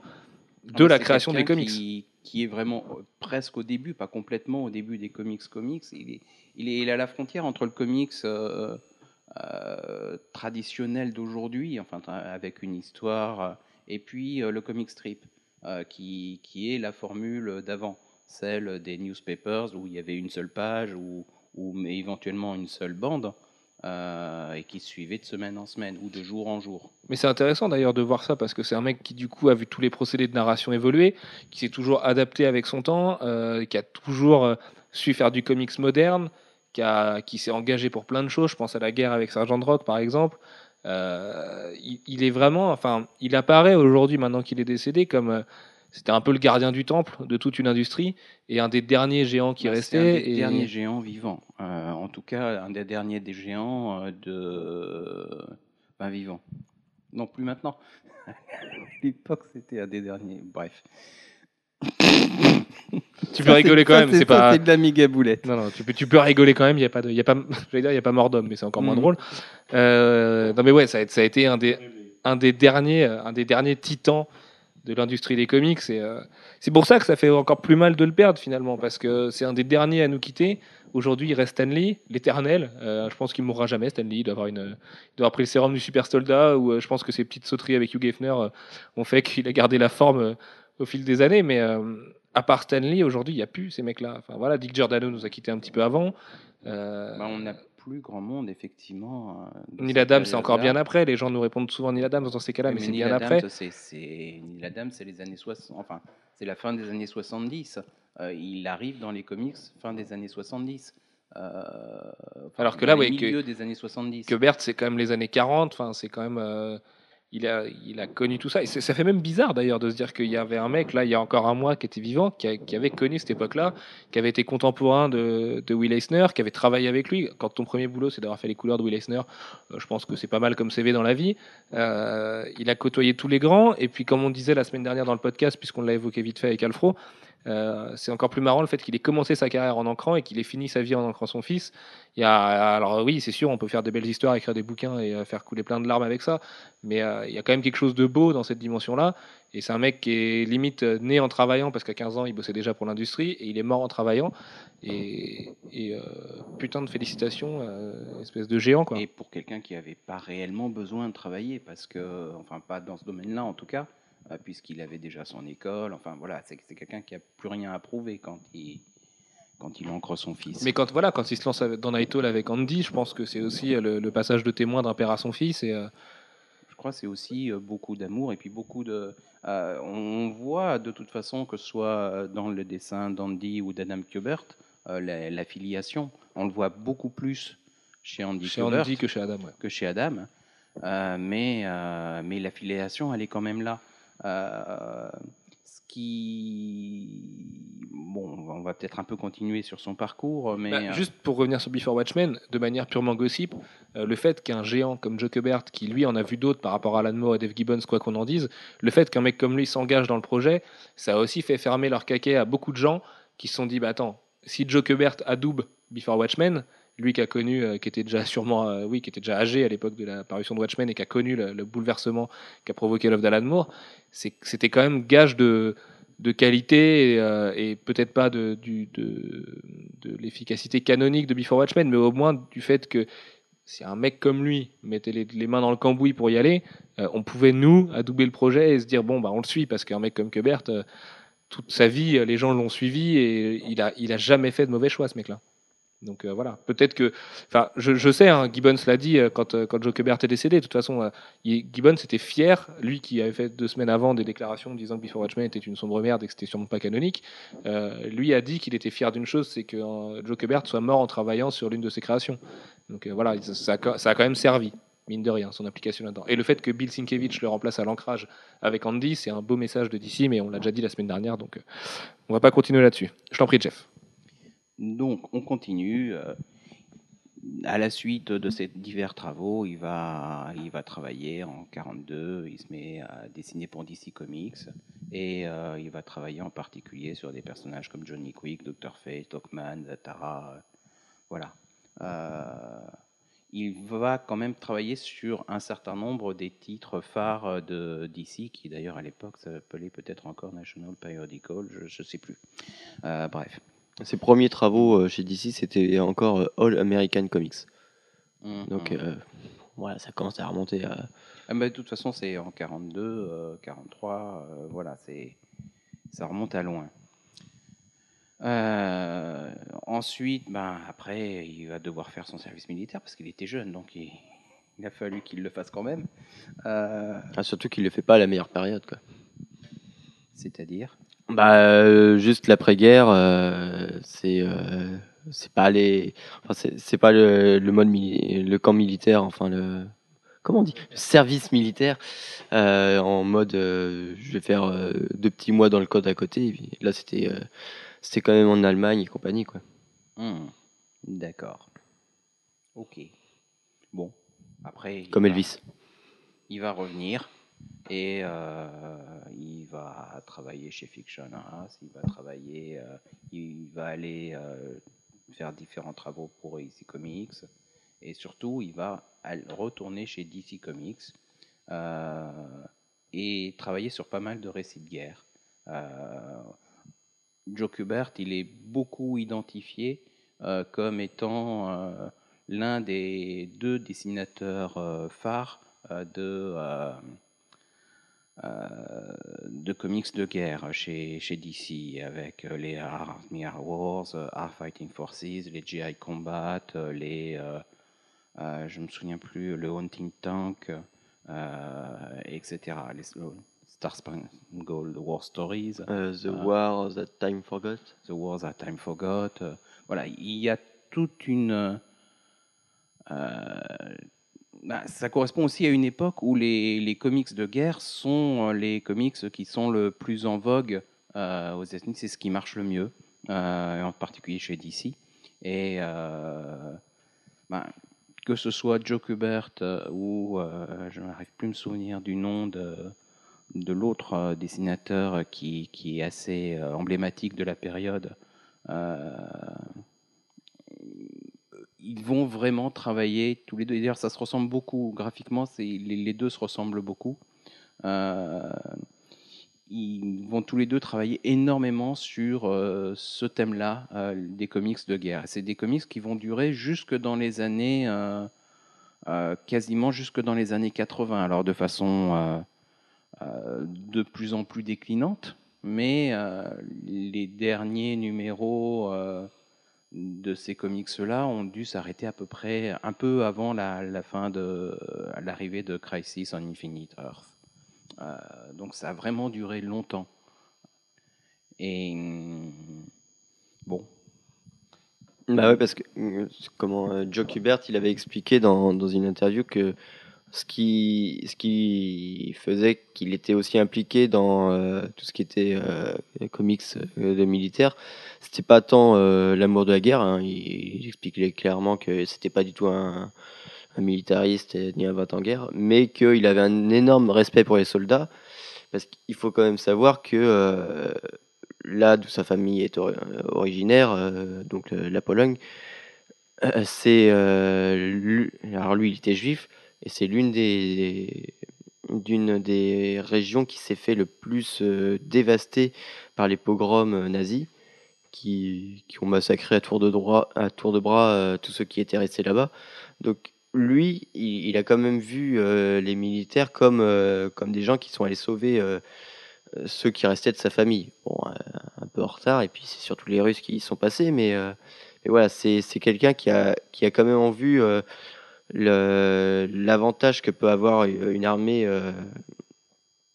de Ah, la création des comics. Qui, qui est vraiment euh, presque au début, pas complètement au début des comics comics. Il est, il est, il est à la frontière entre le comics euh, euh, traditionnel d'aujourd'hui, enfin avec une histoire, et puis euh, le comic strip, qui, qui est la formule d'avant, celle des newspapers où il y avait une seule page ou, ou mais éventuellement une seule bande. Euh, et qui suivait de semaine en semaine ou de jour en jour. Mais c'est intéressant d'ailleurs de voir ça parce que c'est un mec qui du coup a vu tous les procédés de narration évoluer, qui s'est toujours adapté avec son temps, euh, qui a toujours euh, su faire du comics moderne, qui, a- qui s'est engagé pour plein de choses. Je pense à la guerre avec Sergent Rock par exemple. Il, est vraiment, enfin, il apparaît aujourd'hui maintenant qu'il est décédé comme c'était un peu le gardien du temple de toute une industrie et un des derniers géants qui Bah, restait. Un des et- derniers géants vivants. Euh, en tout cas, un des derniers des géants euh, de. Enfin, vivants. Non, plus maintenant. [laughs] à l'époque, c'était un des derniers. Bref. Tu peux rigoler quand même, c'est pas. C'est de la méga boulette. Non, non, tu peux, tu peux rigoler quand même. Il y a pas de, il y a pas, [laughs] dire, il y a pas mort d'homme, mais c'est encore moins Mhm. drôle. Euh, non, mais ouais, ça a, ça a été un des, un des derniers, un des derniers titans de l'industrie des comics. Euh, c'est pour ça que ça fait encore plus mal de le perdre finalement, parce que c'est un des derniers à nous quitter. Aujourd'hui, il reste Stanley, l'éternel. Euh, je pense qu'il mourra jamais. Stanley, il doit avoir une, il doit avoir pris le sérum du super soldat, ou euh, je pense que ses petites sauteries avec Hugh Hefner ont fait qu'il a gardé la forme au fil des années. Mais à part Stanley, aujourd'hui, il n'y a plus ces mecs-là. Enfin voilà, Dick Giordano nous a quitté un petit peu avant. Bah, plus grand monde, effectivement. euh, Neil Adams, c'est encore bien après. Les gens nous répondent souvent Neil Adams dans ces cas-là, mais, Mais c'est bien Adams, après. c'est- c'est- Neil Adams, c'est les années 60. Enfin, c'est la fin des années 70. Euh, il arrive dans les comics fin des années 70. Euh, Alors que là, ouais, que- des années 70. Que Bert, c'est quand même les années 40. Enfin, c'est quand même. euh, il, a, connu tout ça. Et ça fait même bizarre d'ailleurs de se dire qu'il y avait un mec, là, il y a encore un mois, qui était vivant, qui, avait connu cette époque-là, qui avait été contemporain de, de Will Eisner, qui avait travaillé avec lui. Quand ton premier boulot, c'est d'avoir fait les couleurs de Will Eisner, euh, je pense que c'est pas mal comme CV dans la vie. Euh, il a côtoyé tous les grands. Et puis, comme on disait la semaine dernière dans le podcast, puisqu'on l'a évoqué vite fait avec Alfro, euh, c'est encore plus marrant le fait qu'il ait commencé sa carrière en ancrant et qu'il ait fini sa vie en ancrant son fils. Il y a, alors oui, c'est sûr, on peut faire des belles histoires, écrire des bouquins et euh, faire couler plein de larmes avec ça, mais euh, il y a quand même quelque chose de beau dans cette dimension-là. Et c'est un mec qui est limite né en travaillant, parce qu'à 15 ans, il bossait déjà pour l'industrie, et il est mort en travaillant. Et, putain de félicitations, espèce de géant. Et pour quelqu'un qui n'avait pas réellement besoin de travailler, parce que, enfin, pas dans ce domaine-là en tout cas, puisqu'il avait déjà son école. Enfin, voilà, c'est quelqu'un qui a plus rien à prouver quand il, quand il ancre son fils. Mais quand, voilà, quand il se lance dans Night Hall avec Andy, je pense que c'est aussi euh, le, le passage de témoin d'un père à son fils. Et, euh, Je crois que c'est aussi euh, beaucoup d'amour et puis beaucoup de. euh, on voit de toute façon que ce soit euh, dans le dessin d'Andy ou d'Adam Kubert, euh, la, la filiation. On le voit beaucoup plus chez Andy chez Kubert Andy que chez Adam. ouais. que chez Adam, Euh, mais, euh, mais l'affiliation, elle est quand même là. Euh, ce qui. Bon, on va- peut-être un peu continuer sur son parcours, mais. Bah, euh, juste pour revenir sur Before Watchmen, de manière purement gossip, euh, le fait qu'un géant comme Joe Kubert, qui lui en a vu d'autres par rapport à Alan Moore et Dave Gibbons, quoi qu'on en dise, le fait qu'un mec comme lui s'engage dans le projet, ça a aussi fait fermer leur caquet à beaucoup de gens qui se sont dit bah attends, si Joe Kubert adoube Before Watchmen, lui qui a connu, euh, qui était déjà sûrement, euh, oui, qui était déjà âgé à l'époque de la parution de Watchmen et qui a connu le, le bouleversement qu'a provoqué l'œuvre d'Alan Moore, c'était quand même gage de, qualité et, euh, et peut-être pas de, l'efficacité canonique de Before Watchmen, mais au moins du fait que si un mec comme lui mettait les, mains dans le cambouis pour y aller, on pouvait nous adouber le projet et se dire bon bah on le suit parce qu'un mec comme Kubert, toute sa vie les gens l'ont suivi et il a il a jamais fait de mauvais choix ce mec-là. Donc euh, voilà, peut-être que, enfin, je, sais, hein, Gibbons l'a dit euh, quand, euh, quand Joe Kubert est décédé. De toute façon, Gibbons était fier, lui qui avait fait deux semaines avant des déclarations disant que Before Watchmen était une sombre merde et que c'était sûrement pas canonique. lui a dit qu'il était fier d'une chose, c'est que Joe Kubert soit mort en travaillant sur l'une de ses créations. Donc voilà, ça, a- quand même servi, mine de rien, son application là-dedans. Et le fait que Bill Sienkiewicz le remplace à l'ancrage avec Andy, c'est un beau message de DC, mais on l'a déjà dit la semaine dernière, donc on va pas continuer là-dessus. Je t'en prie, Jeff. Donc, on continue. euh, à la suite de ces divers travaux, il va, il va travailler en 42, il se met à dessiner pour DC Comics et euh, il va travailler en particulier sur des personnages comme Johnny Quick, Dr. Fate, Hawkman, Zatara. euh, voilà. Il va quand même travailler sur un certain nombre des titres phares de DC, qui d'ailleurs à l'époque s'appelait peut-être encore National Periodical, je ne sais plus. Bref. Ses premiers travaux euh, chez DC, c'était encore euh, All American Comics. Mhm. Donc euh, voilà, ça commence à remonter à. Ah bah, de toute façon, c'est en 42, euh, 43, euh, voilà, c'est ça remonte à loin. Euh, ensuite, ben, après, il va devoir faire son service militaire parce qu'il était jeune, donc il, il a fallu qu'il le fasse quand même. Euh, Ah, surtout qu'il le fait pas à la meilleure période, quoi. C'est-à-dire? Bah, euh, juste l'après-guerre, euh, c'est euh, c'est pas les, enfin, c'est c'est pas le, le mode mili- le camp militaire, enfin le, comment on dit, le service militaire euh, en mode, je vais faire deux petits mois dans le code à côté. Et puis là, c'était c'était quand même en Allemagne et compagnie, quoi. Hmm, D'accord. Ok. Bon, après. il Comme va- Elvis. il va revenir et euh, il va travailler chez Fiction House, il va travailler, euh, il va aller euh, faire différents travaux pour DC Comics et surtout il va retourner chez DC Comics euh, et travailler sur pas mal de récits de guerre. Euh, Joe Kubert, il est beaucoup identifié euh, comme étant l'un des deux dessinateurs phares de, de comics de guerre chez, chez DC, avec euh, les Army Wars, euh, Our Fighting Forces, les GI Combat, euh, les, euh, euh, je me souviens plus, le Hunting Tank, euh, etc. Les Star Spangled War Stories. Euh, The Ah. War That Time Forgot. The Wars That Time Forgot. euh, voilà, il y a toute une. Bah, ça correspond aussi à une époque où les, les comics de guerre sont euh, les comics qui sont le plus en vogue euh, aux États-Unis. C'est ce qui marche le mieux, euh, en particulier chez DC. Et bah, que ce soit Joe Kubert ou je n'arrive plus à me souvenir du nom de, de l'autre dessinateur qui, qui est assez emblématique de la période. Ils vont vraiment travailler tous les deux. D'ailleurs, ça se ressemble beaucoup graphiquement. Les, deux se ressemblent beaucoup. Euh, ils vont tous les deux travailler énormément sur euh, ce thème-là euh, des comics de guerre. C'est des comics qui vont durer jusque dans les années, quasiment jusque dans les années 80. Alors de façon de plus en plus déclinante, mais les derniers numéros de ces comics-là ont dû s'arrêter à peu près un peu avant la, fin de l'arrivée de Crisis on Infinite Earth. Euh, donc ça a vraiment duré longtemps. Et hum, bon, Bah ouais, parce que euh, comment euh, Joe Kubert, il avait expliqué dans, dans une interview que ce qui, ce qui faisait qu'il était aussi impliqué dans euh, tout ce qui était euh, comics euh, de militaires, c'était pas tant euh, l'amour de la guerre. hein, il, expliquait clairement que c'était pas du tout un, militariste ni un va en guerre, mais qu'il avait un énorme respect pour les soldats, parce qu'il faut quand même savoir que là d'où sa famille est ori- originaire, donc la Pologne, c'est alors lui il était juif et c'est l'une des d'une des régions qui s'est fait le plus euh, dévastée par les pogroms euh, nazis qui, qui ont massacré à tour de droit à tour de bras euh, tous ceux qui étaient restés là-bas. Donc lui, il, il a quand même vu les militaires comme comme des gens qui sont allés sauver ceux qui restaient de sa famille. Bon, un peu en retard, et puis c'est surtout les Russes qui y sont passés, mais, mais voilà, c'est quelqu'un qui a, qui a quand même en vue l'avantage que peut avoir une armée, euh,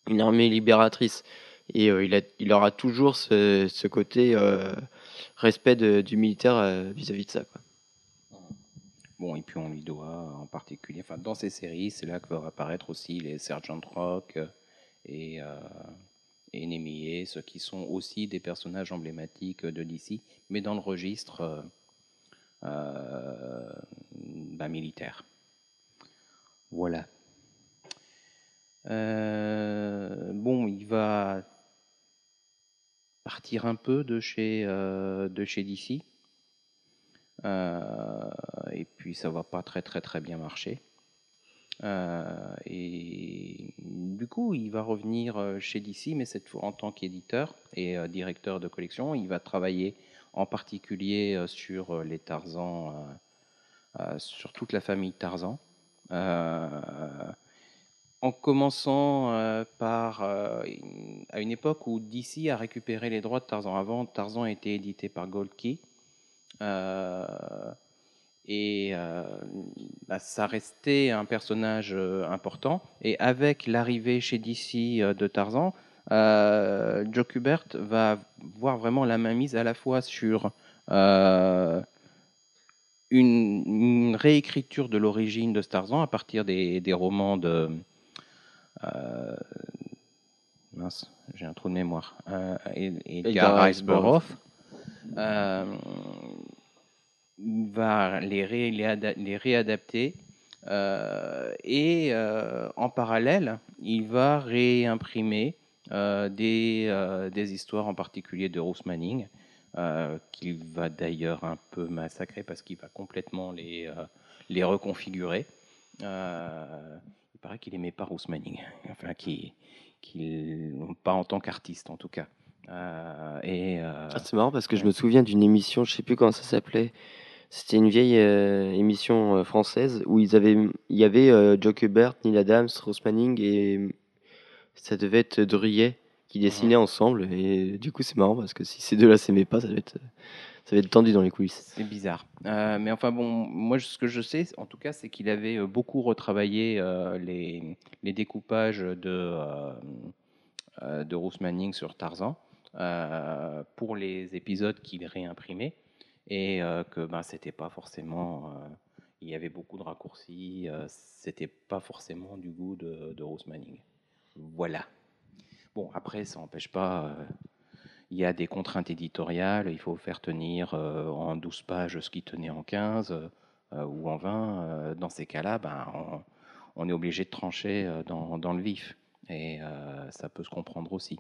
une armée libératrice. Et euh, il, aura toujours ce, côté euh, respect du militaire euh, vis-à-vis de ça. Bon, et puis on lui doit en particulier, enfin dans ces séries, c'est là que vont apparaître aussi les Sergeant Rock euh, et, euh, et ceux qui sont aussi des personnages emblématiques de DC, mais dans le registre euh, euh, bah, militaire. Voilà. Euh, bon, il va partir un peu de chez, euh, de chez DC. Euh, et puis ça va pas très très très bien marcher. Euh, et du coup, il va revenir euh, chez DC, mais cette fois en tant qu'éditeur et euh, directeur de collection. Il va travailler en particulier sur les Tarzans, sur toute la famille Tarzan. En commençant par à une époque où DC a récupéré les droits de Tarzan. Avant, Tarzan été édité par Gold Key. Et euh, bah, ça restait un personnage euh, important. Et avec l'arrivée chez DC euh, de Tarzan, euh, Joe Kubert va voir vraiment la mainmise à la fois sur euh, une, une réécriture de l'origine de Tarzan à partir des, des romans de. euh, mince, j'ai un trou de mémoire. Edgar Rice Burroughs. Va les, ré- les, ada- les réadapter euh, et euh, en parallèle, il va réimprimer euh, des, des histoires en particulier de Bruce Manning qu'il va d'ailleurs un peu massacrer parce qu'il va complètement les, les reconfigurer. Il paraît qu'il aimait pas Bruce Manning, [laughs] enfin qu'il, qu'il- pas en tant qu'artiste en tout cas. Euh, euh, Ah, c'est marrant parce que je me souviens d'une émission, je sais plus comment ça s'appelait. C'était une vieille euh, émission euh, française où ils avaient, il y avait euh, Joe Kubert, Neil Adams, Rose Manning et ça devait être Druyet qui dessinaient ensemble. Et du coup, c'est marrant parce que si ces deux-là s'aimaient pas, ça devait être, ça devait être tendu dans les coulisses. C'est bizarre. Euh, mais enfin bon, moi ce que je sais, en tout cas, c'est qu'il avait beaucoup retravaillé les, les découpages de, de Manning sur Tarzan euh, pour les épisodes qu'il réimprimait et euh, que ben c'était pas forcément, euh, il y avait beaucoup de raccourcis, euh, c'était pas forcément du goût de, Bruce Manning. Voilà. Bon après, ça n'empêche pas. il y a des contraintes éditoriales, il faut faire tenir en 12 pages ce qui tenait en 15 euh, ou en 20. euh, dans ces cas-là, ben, on, est obligé de trancher dans, le vif. Et ça peut se comprendre aussi.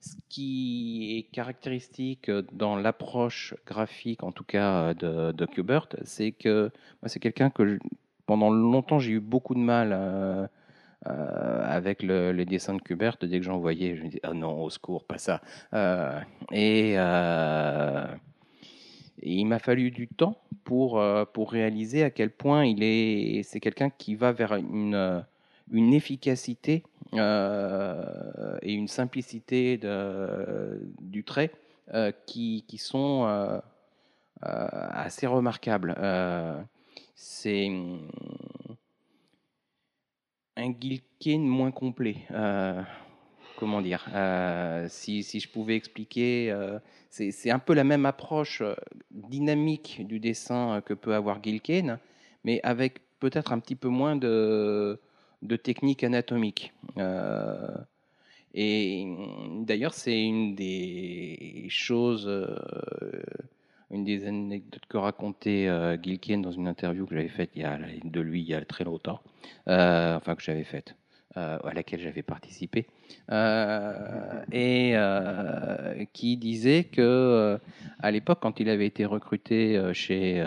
Ce qui est caractéristique dans l'approche graphique, en tout cas de, de Kubert, c'est que c'est quelqu'un que pendant longtemps j'ai eu beaucoup de mal euh, euh, avec le, les dessins de Kubert. Dès que j'en voyais, je me disais ah non, au secours, pas ça. Euh, et, euh, et il m'a fallu du temps pour, euh, pour réaliser à quel point il est. C'est quelqu'un qui va vers une, euh, une efficacité euh, et une simplicité du trait euh, qui, qui sont euh, euh, assez remarquables. Euh, c'est hum, un Gilkin moins complet. Euh, comment dire Euh, si, si je pouvais expliquer, euh, c'est un peu la même approche euh, dynamique du dessin euh, que peut avoir Gilkin, mais avec peut-être un petit peu moins de, de technique anatomique. Euh, et d'ailleurs, c'est une des choses, euh, une des anecdotes que racontait euh, Gilkin dans une interview que j'avais faite de lui il y a très longtemps, euh, enfin que j'avais faite, à laquelle j'avais participé, et qui disait que à l'époque, quand il avait été recruté chez,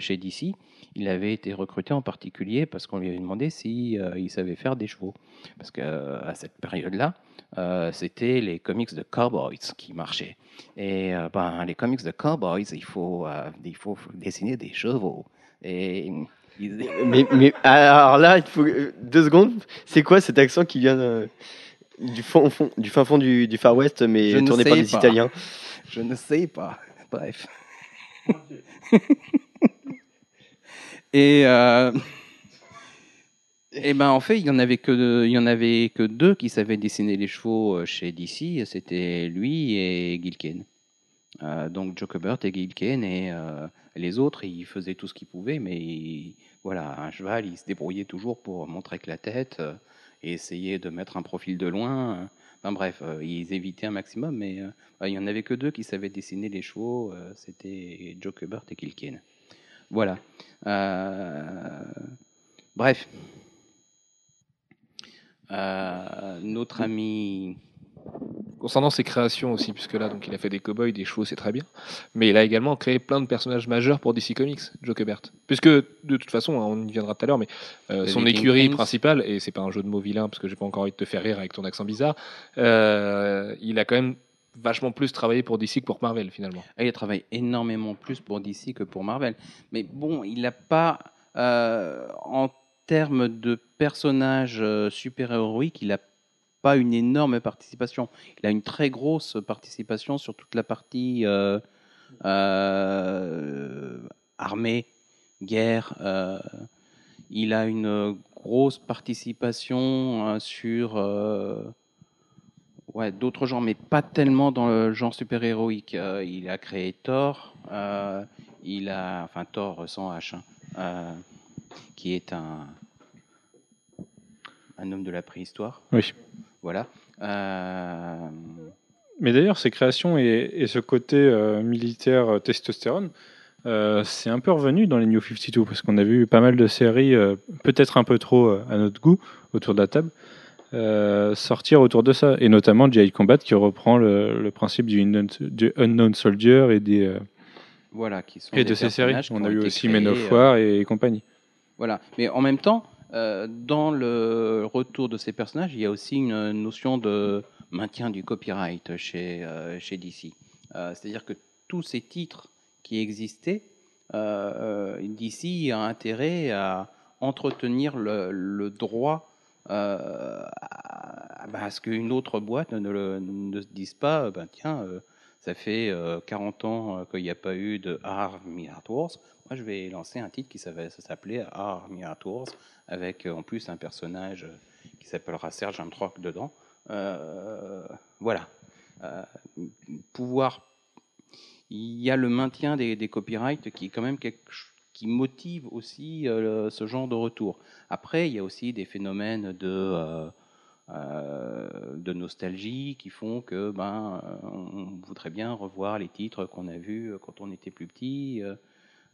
chez DC, il avait été recruté en particulier parce qu'on lui avait demandé si euh, il savait faire des chevaux, parce qu'à cette période-là, euh, c'était les comics de cowboys qui marchaient. Et euh, ben, les comics de cowboys, il faut, euh, il faut dessiner des chevaux. Et ils- [laughs] Mais, mais alors là, il faut euh, deux secondes. C'est quoi cet accent qui vient euh, du fond, fond- du fin fond du, du Far West, mais Je ne tourné par sais des pas. Italiens? Je ne sais pas. Bref. Et euh, [laughs] et ben en fait, il y en avait que deux, en avait que deux qui savaient dessiner les chevaux euh, chez DC. C'était lui et Gilken. Euh, donc Joe Kubert et Gilken et euh, les autres, ils faisaient tout ce qu'ils pouvaient, mais voilà, un cheval, il se débrouillait toujours pour montrer que la tête et essayer de mettre un profil de loin. Enfin bref, ils évitaient un maximum, mais il n'y en avait que deux qui savaient dessiner les chevaux, c'était Joe Kubert et Kilken. Voilà. Euh, bref. Euh, notre ami concernant ses créations aussi, puisque là, donc, il a fait des cowboys, des chevaux, c'est très bien. Mais il a également créé plein de personnages majeurs pour DC Comics, Joe Kubert. Puisque, de toute façon, hein, on y viendra tout à l'heure, mais euh, son Viking écurie principale, et c'est pas un jeu de mots vilain, parce que j'ai pas encore envie de te faire rire avec ton accent bizarre, euh, il a quand même vachement plus travaillé pour DC que pour Marvel, finalement. Ah, Il travaille énormément plus pour DC que pour Marvel. Mais bon, il n'a pas, euh, en termes de personnages euh, super-héroïques, il n'a pas une énorme participation. Il a une très grosse participation sur toute la partie euh, armée, guerre. il a une grosse participation euh, sur ouais, d'autres genres, mais pas tellement dans le genre super-héroïque. Euh, il a créé Thor, euh, il a, enfin Thor sans H, hein, euh, qui est un, un homme de la préhistoire. Oui. Voilà. Mais d'ailleurs, ces créations et, et ce côté militaire testostérone, c'est un peu revenu dans les New 52 parce qu'on a vu pas mal de séries, peut-être un peu trop à notre goût, autour de la table, euh, sortir autour de ça. Et notamment G.I. Combat qui reprend le, le principe du unknown, du unknown Soldier et, des, euh, voilà, qui sont et des de ces séries. On a eu aussi Men of euh, War et compagnie. Voilà. Mais en même temps, euh, dans le retour de ces personnages, il y a aussi une notion de maintien du copyright chez, chez DC. C'est-à-dire que tous ces titres qui existaient, DC a intérêt à entretenir le, le droit euh, à, ce qu'une autre boîte ne, ne se dise pas, ben, tiens, euh, ça fait euh, 40 ans euh, qu'il n'y a pas eu de Army Art Wars. Moi, je vais lancer un titre qui s'appelait Army Wars, avec euh, en plus un personnage euh, qui s'appellera Serge Amtrock dedans. Euh, voilà. Euh, pouvoir. Il y a le maintien des, des copyrights qui est quand même quelque ch- qui motive aussi euh, ce genre de retour. Après, il y a aussi des phénomènes de, euh, euh, de nostalgie qui font que ben, on voudrait bien revoir les titres qu'on a vus quand on était plus petit,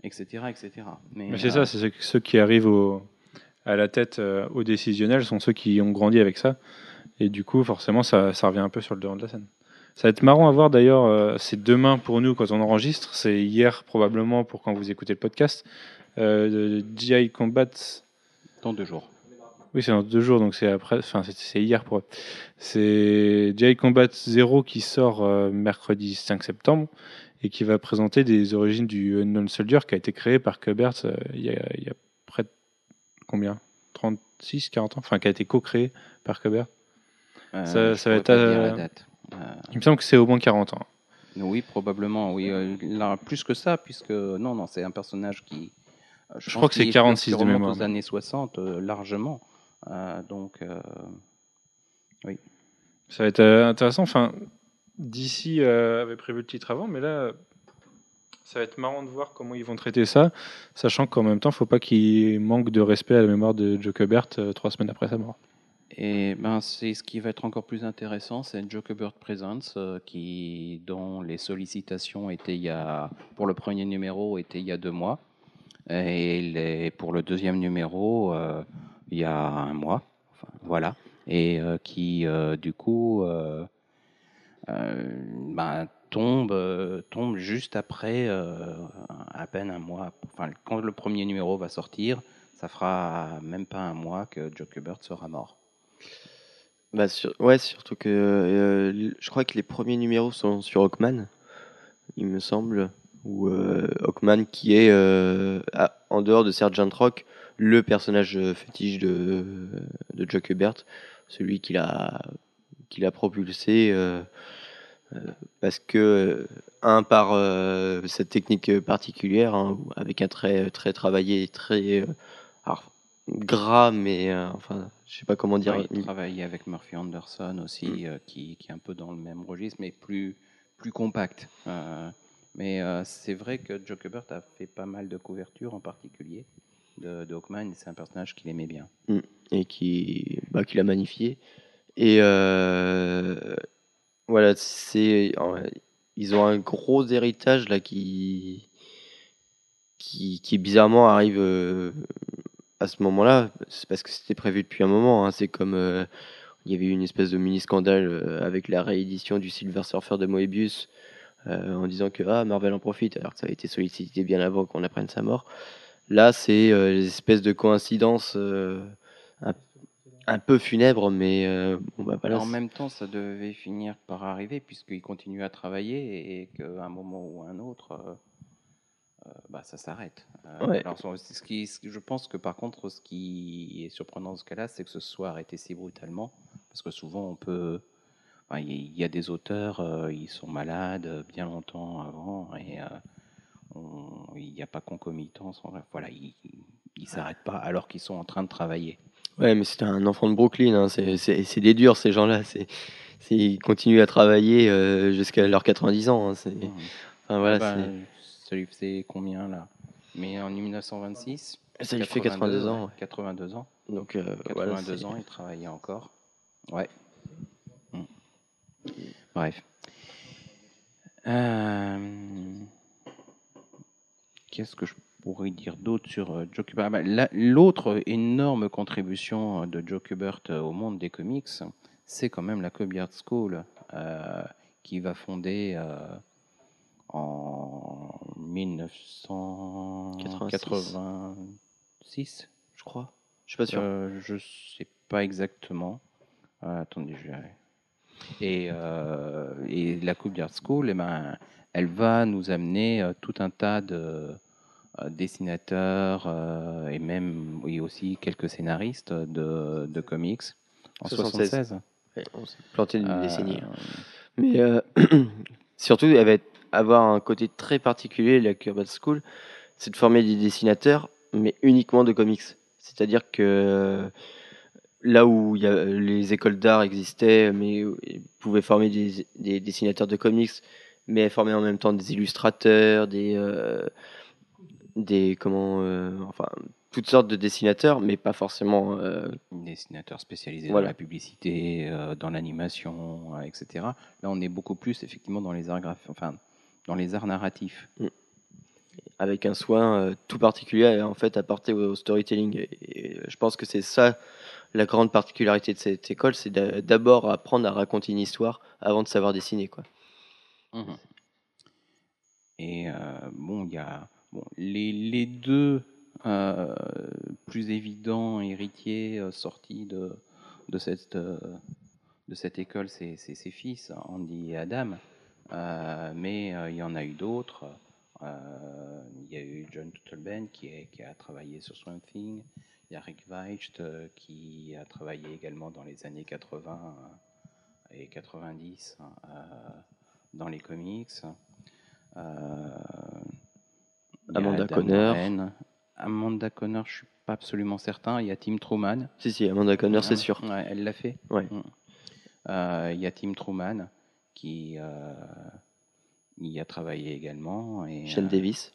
etc., etc. Mais, Mais c'est ça, c'est ceux, qui arrivent au- à la tête euh, au décisionnel sont ceux qui ont grandi avec ça. Et du coup, forcément, ça, ça revient un peu sur le devant de la scène. Ça va être marrant à voir d'ailleurs, euh, c'est demain pour nous quand on enregistre, c'est hier probablement pour quand vous écoutez le podcast. Euh, GI Combat, dans deux jours. oui, c'est dans deux jours, donc c'est après, enfin, c'est- hier pour eux. C'est GI Combat 0 qui sort euh, mercredi 5 septembre et qui va présenter des origines du Unknown Soldier qui a été créé par Kubert euh, il, y a, il y a près de combien? 36, 40 ans? Enfin, qui a été co-créé par Kubert. Ça- va être, euh, la date. Euh, Il me semble que c'est au moins 40 ans. Oui, probablement. Oui, euh, là, plus que ça, puisque non, non, c'est un personnage qui. euh, Je crois que c'est qu'il- 46 qui de mémoire. aux années 60 euh, largement. Euh, donc, euh, Ça va être intéressant. Enfin, DC euh, avait prévu le titre avant, mais là, ça va être marrant de voir comment ils vont traiter ça, sachant qu'en même temps, il ne faut pas qu'il manque de respect à la mémoire de Joe Kubert euh, trois semaines après sa mort. Et ben, c'est ce qui va être encore plus intéressant, c'est Joe Kubert Presents, euh, qui dont les sollicitations étaient il y a pour le premier numéro étaient il y a deux mois, et les, pour le deuxième numéro euh, il y a un mois. Voilà, et euh, qui euh, du coup ben, tombe, tombe juste après à peine un mois. Enfin, quand le premier numéro va sortir, ça fera même pas un mois que Joe Kubert sera mort. Bah, sur- Ouais, surtout que euh, je crois que les premiers numéros sont sur Hawkman, il me semble, ou euh, Hawkman qui est, euh, en dehors de Sergeant Rock, le personnage euh, fétiche de, de Joe Kubert, celui qu'il a, qu'il a propulsé, parce que, un, par cette technique particulière, hein, avec un trait très travaillé, très gras, mais euh, enfin, je sais pas comment dire. Ouais, il travaille avec Murphy Anderson aussi, euh, qui, qui est un peu dans le même registre, mais plus, plus compact. Euh, mais c'est vrai que Joe Kubert a fait pas mal de couvertures, en particulier de, de Hawkman, c'est un personnage qu'il aimait bien. et qui, bah, qui l'a magnifié. Et voilà, c'est, ils ont un gros héritage là qui, qui, qui bizarrement arrive à ce moment-là. C'est parce que c'était prévu depuis un moment. hein. C'est comme euh, il y avait eu une espèce de mini scandale euh, avec la réédition du Silver Surfer de Moebius euh, en disant que ah, Marvel en profite alors que ça avait été sollicité bien avant qu'on apprenne sa mort. Là, c'est euh, les espèces de coïncidences un, un peu funèbres, mais euh, bon, bah, voilà, en même temps, ça devait finir par arriver puisqu'il continue à travailler et qu'à un moment ou un autre, bah, ça s'arrête. Euh, Ouais. alors, ce qui, je pense que par contre, ce qui est surprenant dans ce cas-là, c'est que ce soit arrêté si brutalement, parce que souvent on peut, enfin, il y, a des auteurs, euh, ils sont malades bien longtemps avant et euh, il n'y a pas concomitance. Voilà, ils, ils s'arrêtent pas alors qu'ils sont en train de travailler. Ouais, mais c'était un enfant de Brooklyn. hein, C'est c'est- c'est des durs, ces gens-là. C'est c'est- Ils continuent à travailler euh, jusqu'à leurs 90 ans. hein, c'est-. Enfin, voilà, Ah c'est- ça lui faisait combien là? Mais en 1926 ça lui fait 82 ans. ouais. 82 ans. Donc, euh, 82 voilà, c'est- ans, il travaillait encore. Ouais. Mm. Bref. Euh, Qu'est-ce que je pourrais dire d'autre sur euh, Joe Kubert? Ah bah, la- L'autre énorme contribution de Joe Kubert euh, au monde des comics, c'est quand même la Kubert School, euh, qui va fonder euh, en 1986, je crois. Je suis pas sûr. euh, je sais pas exactement. Euh, attendez, je vais. Et, euh, et la Coupe d'Art School, eh ben, elle va nous amener euh, tout un tas de dessinateurs et même oui, aussi quelques scénaristes de, de comics en 76. 76. Ouais, on s'est planté d'une décennie. Mais euh, [clears throat] surtout, elle va être- avoir un côté très particulier, la Curbat School, c'est de former des dessinateurs, mais uniquement de comics. C'est-à-dire que euh, là où y a, les écoles d'art existaient, mais ils pouvaient former des, des dessinateurs de comics, mais formaient en même temps des illustrateurs, des, euh, des comment, euh, enfin, toutes sortes de dessinateurs, mais pas forcément euh, dessinateurs spécialisés Voilà. dans la publicité, euh, dans l'animation, euh, etc. Là, on est beaucoup plus effectivement dans les arts graphiques, enfin dans les arts narratifs. avec un soin euh, tout particulier en fait apporté au, storytelling. Et, je pense que c'est ça la grande particularité de cette école, c'est d'a- d'abord apprendre à raconter une histoire avant de savoir dessiner quoi. Mhm. Et euh, bon, il y a bon, les, les deux euh, plus évidents héritiers euh, sortis de, de, cette, euh, de cette école, c'est ses fils, Andy et Adam. Euh, mais euh, il y en a eu d'autres. Euh, Il y a eu John Tuttleben qui, est- qui a travaillé sur Swamp Thing. Il y a Rick Weicht qui a travaillé également dans les années 80 euh, et 90 euh, dans les comics. Amanda Conner. Amanda Conner, je suis pas absolument certain. Il y a Tim Truman. Si si, Amanda Conner, c'est sûr. ouais, elle l'a fait. Ouais. Mm. Il y a Tim Truman qui euh, y a travaillé également. Et, Shane euh, Davis.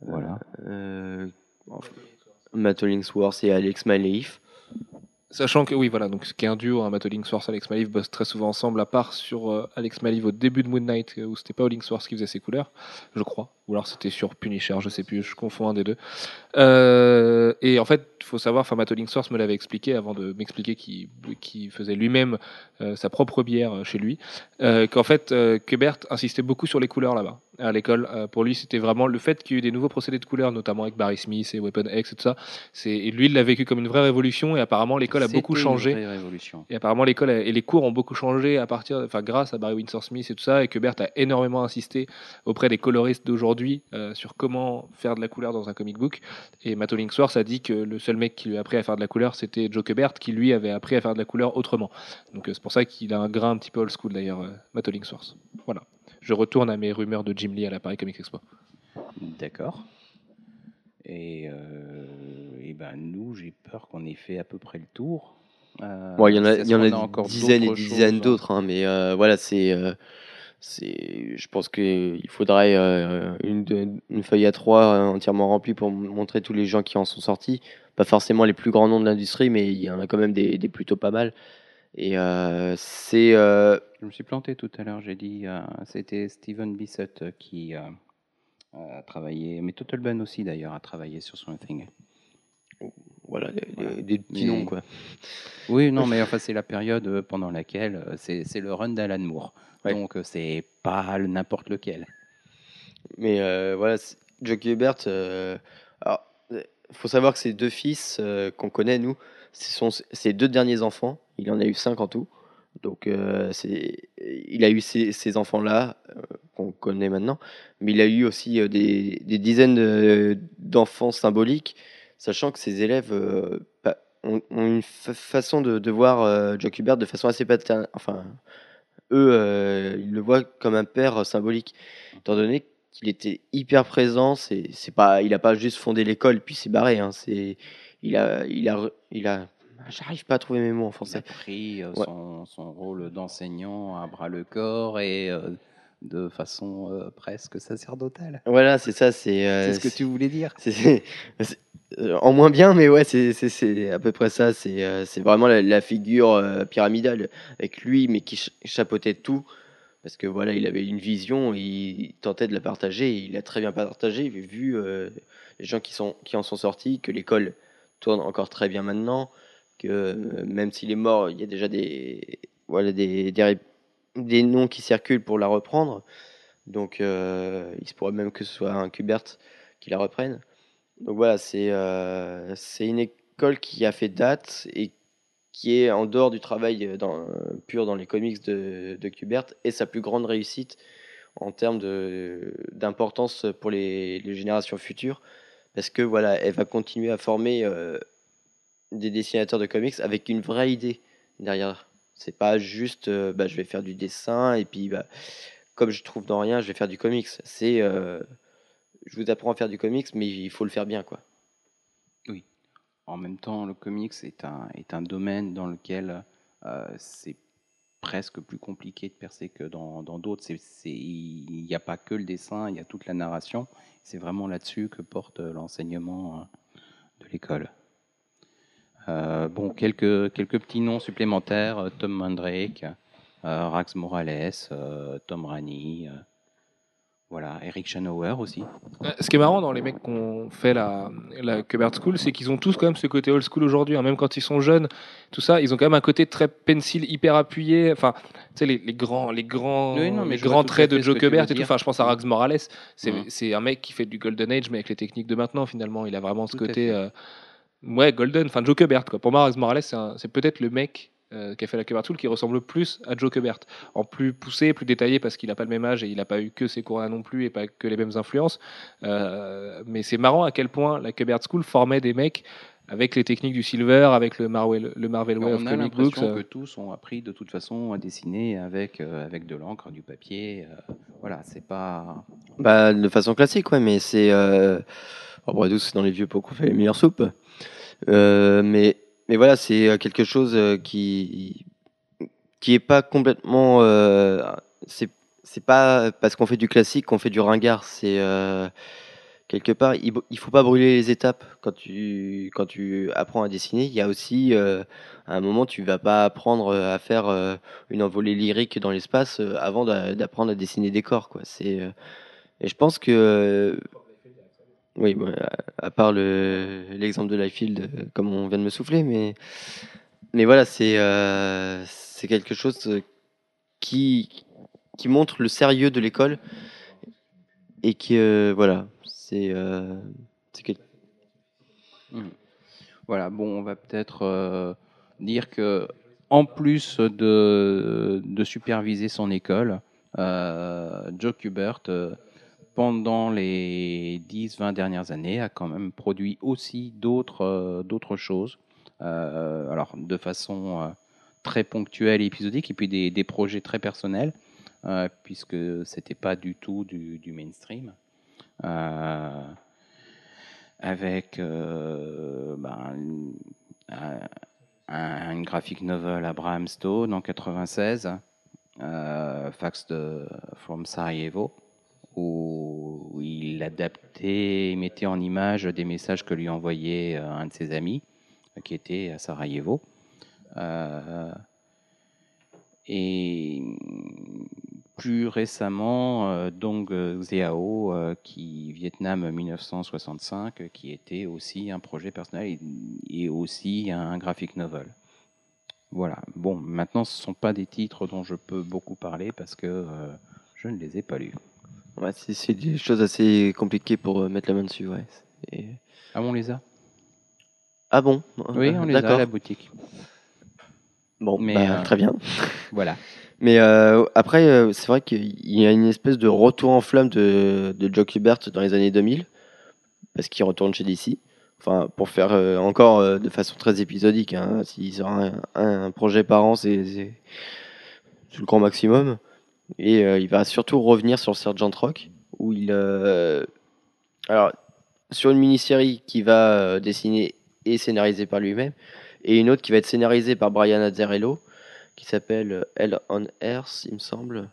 Voilà. Euh, Matt Hollingsworth et Alex Maleif. Sachant que oui, voilà, donc ce qui est un duo, un Matt Hollingsworth, Alex Maliv bossent très souvent ensemble, à part sur euh, Alex Maliv au début de Moon Knight, où c'était pas Hollingsworth qui faisait ses couleurs, je crois, ou alors c'était sur Punisher, je sais plus, je confonds un des deux. Euh, et en fait, il faut savoir, enfin Matt Hollingsworth me l'avait expliqué avant de m'expliquer qu'il qu'il faisait lui-même euh, sa propre bière euh, chez lui, euh, qu'en fait, Kubert insistait beaucoup sur les couleurs là-bas, à l'école. Pour lui, c'était vraiment le fait qu'il y ait eu des nouveaux procédés de couleurs, notamment avec Barry Smith et Weapon X et tout ça. Et lui, il l'a vécu comme une vraie révolution, et apparemment l'école a beaucoup une changé. vraie révolution. Et apparemment, l'école a- et les cours ont beaucoup changé à partir, enfin, grâce à Barry Windsor Smith et tout ça, et que Bert a énormément insisté auprès des coloristes d'aujourd'hui euh, sur comment faire de la couleur dans un comic book. Et Matt Hollingsworth a dit que le seul mec qui lui a appris à faire de la couleur, c'était Joe Kubert, qui lui avait appris à faire de la couleur autrement. Donc euh, c'est pour ça qu'il a un grain un petit peu old school d'ailleurs, euh, Matt Hollingsworth. Voilà. Je retourne à mes rumeurs de Jim Lee à la Paris Comics Expo. D'accord. Et, euh, et ben nous, j'ai peur qu'on ait fait à peu près le tour. Euh, Bon, il y en a, y en a encore des dizaines et des dizaines choses d'autres, hein, mais euh, voilà, c'est, euh, c'est, je pense qu'il faudrait euh, une, feuille à trois euh, entièrement remplie pour montrer tous les gens qui en sont sortis. Pas forcément les plus grands noms de l'industrie, mais il y en a quand même des, plutôt pas mal. Et euh, c'est, Je me suis planté tout à l'heure, j'ai dit, c'était Steven Bissett qui a travaillé, mais Totalban aussi d'ailleurs a travaillé sur Swamp Thing. Voilà, des, Voilà. des petits noms, quoi. Oui, non, mais enfin, c'est la période euh, pendant laquelle euh, c'est c'est le run d'Alan Moore. Ouais. Donc, euh, c'est pas le- n'importe lequel. Mais euh, voilà, Jockey Hubert, euh, alors, faut savoir que ces deux fils euh, qu'on connaît, nous, ce sont ses deux derniers enfants. Il en a eu cinq en tout. Donc, c'est, il a eu ces, ces enfants-là, qu'on connaît maintenant. Mais il a eu aussi des, des dizaines de- d'enfants symboliques, sachant que ses élèves euh, bah, ont, ont une fa- façon de, de voir euh, Jock Hubert de façon assez paternelle. Enfin, eux, euh, ils le voient comme un père symbolique, étant donné qu'il était hyper présent. C'est, c'est pas, il a pas juste fondé l'école puis s'est barré. Hein, c'est, il a, il a, il a. J'arrive pas à trouver mes mots en Il a français. pris euh, Ouais. son, son rôle d'enseignant à bras le corps et euh, de façon euh, presque sacerdotale. Voilà, c'est ça. C'est, euh, ce que tu voulais dire. euh, en moins bien, mais ouais, c'est, à peu près ça. C'est, euh, vraiment la, la figure pyramidale avec lui, mais qui ch- chapeautait tout. Parce que voilà, il avait une vision, il tentait de la partager, et il a très bien partagé, vu les gens qui, sont, qui en sont sortis, que l'école tourne encore très bien maintenant, que même s'il est mort, il y a déjà des, voilà, des, des noms qui circulent pour la reprendre. Donc euh, il se pourrait même que ce soit un Kubert qui la reprenne. Donc voilà, c'est euh, c'est une école qui a fait date et qui est en dehors du travail dans, pur dans les comics de, Kubert et sa plus grande réussite en termes d'importance pour les, générations futures parce que voilà, elle va continuer à former euh, des dessinateurs de comics avec une vraie idée derrière. C'est pas juste bah, je vais faire du dessin et puis bah, comme je trouve dans rien, je vais faire du comics. C'est je vous apprends à faire du comics, mais il faut le faire bien quoi. En même temps, le comics est un, est un domaine dans lequel c'est presque plus compliqué de percer que dans d'autres. Il n'y a pas que le dessin, il y a toute la narration. C'est vraiment là-dessus que porte l'enseignement de l'école. Euh, bon, quelques, quelques petits noms supplémentaires, euh, Tom Mandrake, euh, Rax Morales, Tom Rani, voilà, Eric Schanauer aussi. Ce qui est marrant dans les mecs qui ont fait la, la Kubert School, c'est qu'ils ont tous quand même ce côté old school aujourd'hui. hein. Même quand ils sont jeunes, tout ça, ils ont quand même un côté très pencil, hyper appuyé. Enfin, tu sais, les, les grands, les grands, Oui, non, mais les grands traits de Joe Kubert et tout. Enfin, je pense à Rax Morales. C'est c'est un mec qui fait du Golden Age, mais avec les techniques de maintenant, finalement. Il a vraiment ce Tout côté. euh, ouais, Golden. Enfin, Joe Kubert, quoi. Pour moi, Morales, c'est peut-être le mec. euh, qui a fait la Kubert School qui ressemble le plus à Joe Kubert en plus poussé, plus détaillé parce qu'il n'a pas le même âge et il n'a pas eu que ses cours non plus et pas que les mêmes influences. Euh, mais c'est marrant à quel point la Kubert School formait des mecs avec les techniques du Silver, avec le Marvel, le Marvel Way of on a Comic l'impression euh. que tous ont appris de toute façon à dessiner avec, euh, avec de l'encre, du papier. euh, voilà, c'est pas. Bah, de façon classique, ouais, mais c'est. Euh... Après tout, c'est dans les vieux pots qu'on fait les meilleures soupes. Euh, mais, mais voilà, c'est euh, quelque chose euh, qui qui est pas complètement. C'est c'est pas parce qu'on fait du classique qu'on fait du ringard. C'est euh, quelque part, il, il faut pas brûler les étapes quand tu quand tu apprends à dessiner. Il y a aussi euh, à un moment, tu vas pas apprendre à faire euh, une envolée lyrique dans l'espace avant d'a- d'apprendre à dessiner des corps, quoi. C'est et je pense que oui, à, part le l'exemple de Liefeld, euh, comme on vient de me souffler, mais mais voilà, c'est euh, quelque chose euh, qui qui montre le sérieux de l'école et qui euh, voilà, c'est euh, c'est quel- Voilà, bon, on va peut-être dire que en plus de, de superviser son école, Joe Kubert, pendant les 10-20 dernières années, a quand même produit aussi d'autres euh, d'autres choses. Euh, alors, de façon euh, très ponctuelle et épisodique, et puis des, des projets très personnels, puisque c'était pas du tout du, du mainstream. Avec ben, un, un- une graphic novel Abraham Stone en 96, euh, Fax de From Sarajevo, où il adaptait et mettait en image des messages que lui envoyait euh, un de ses amis euh, qui était à Sarajevo. Euh, et plus récemment Dong Xiao, qui Vietnam 1965, euh, qui était aussi un projet personnel et, aussi un graphic novel. Voilà. Bon, maintenant, ce ne sont pas des titres dont je peux beaucoup parler parce que je ne les ai pas lus. Ouais, c'est des choses assez compliquées pour euh, mettre la main dessus, ouais. Ah, on les a Ah bon? Oui, on les a à la boutique. Bon, Mais, bah, euh, très bien. Voilà. [laughs] Mais euh, après, c'est vrai qu'il y a une espèce de retour en flamme de, de Joe Kubert dans les années 2000, parce qu'il retourne chez DC. Enfin, pour faire encore de façon très épisodique. Hein. S'il aura un, un projet par an, c'est le grand maximum. Et euh, il va surtout revenir sur Sergeant Rock, où il. euh, alors, sur une mini-série qui va euh, dessiner et scénarisée par lui-même, et une autre qui va être scénarisée par Brian Azzarello, qui s'appelle Hell on Earth, il me semble.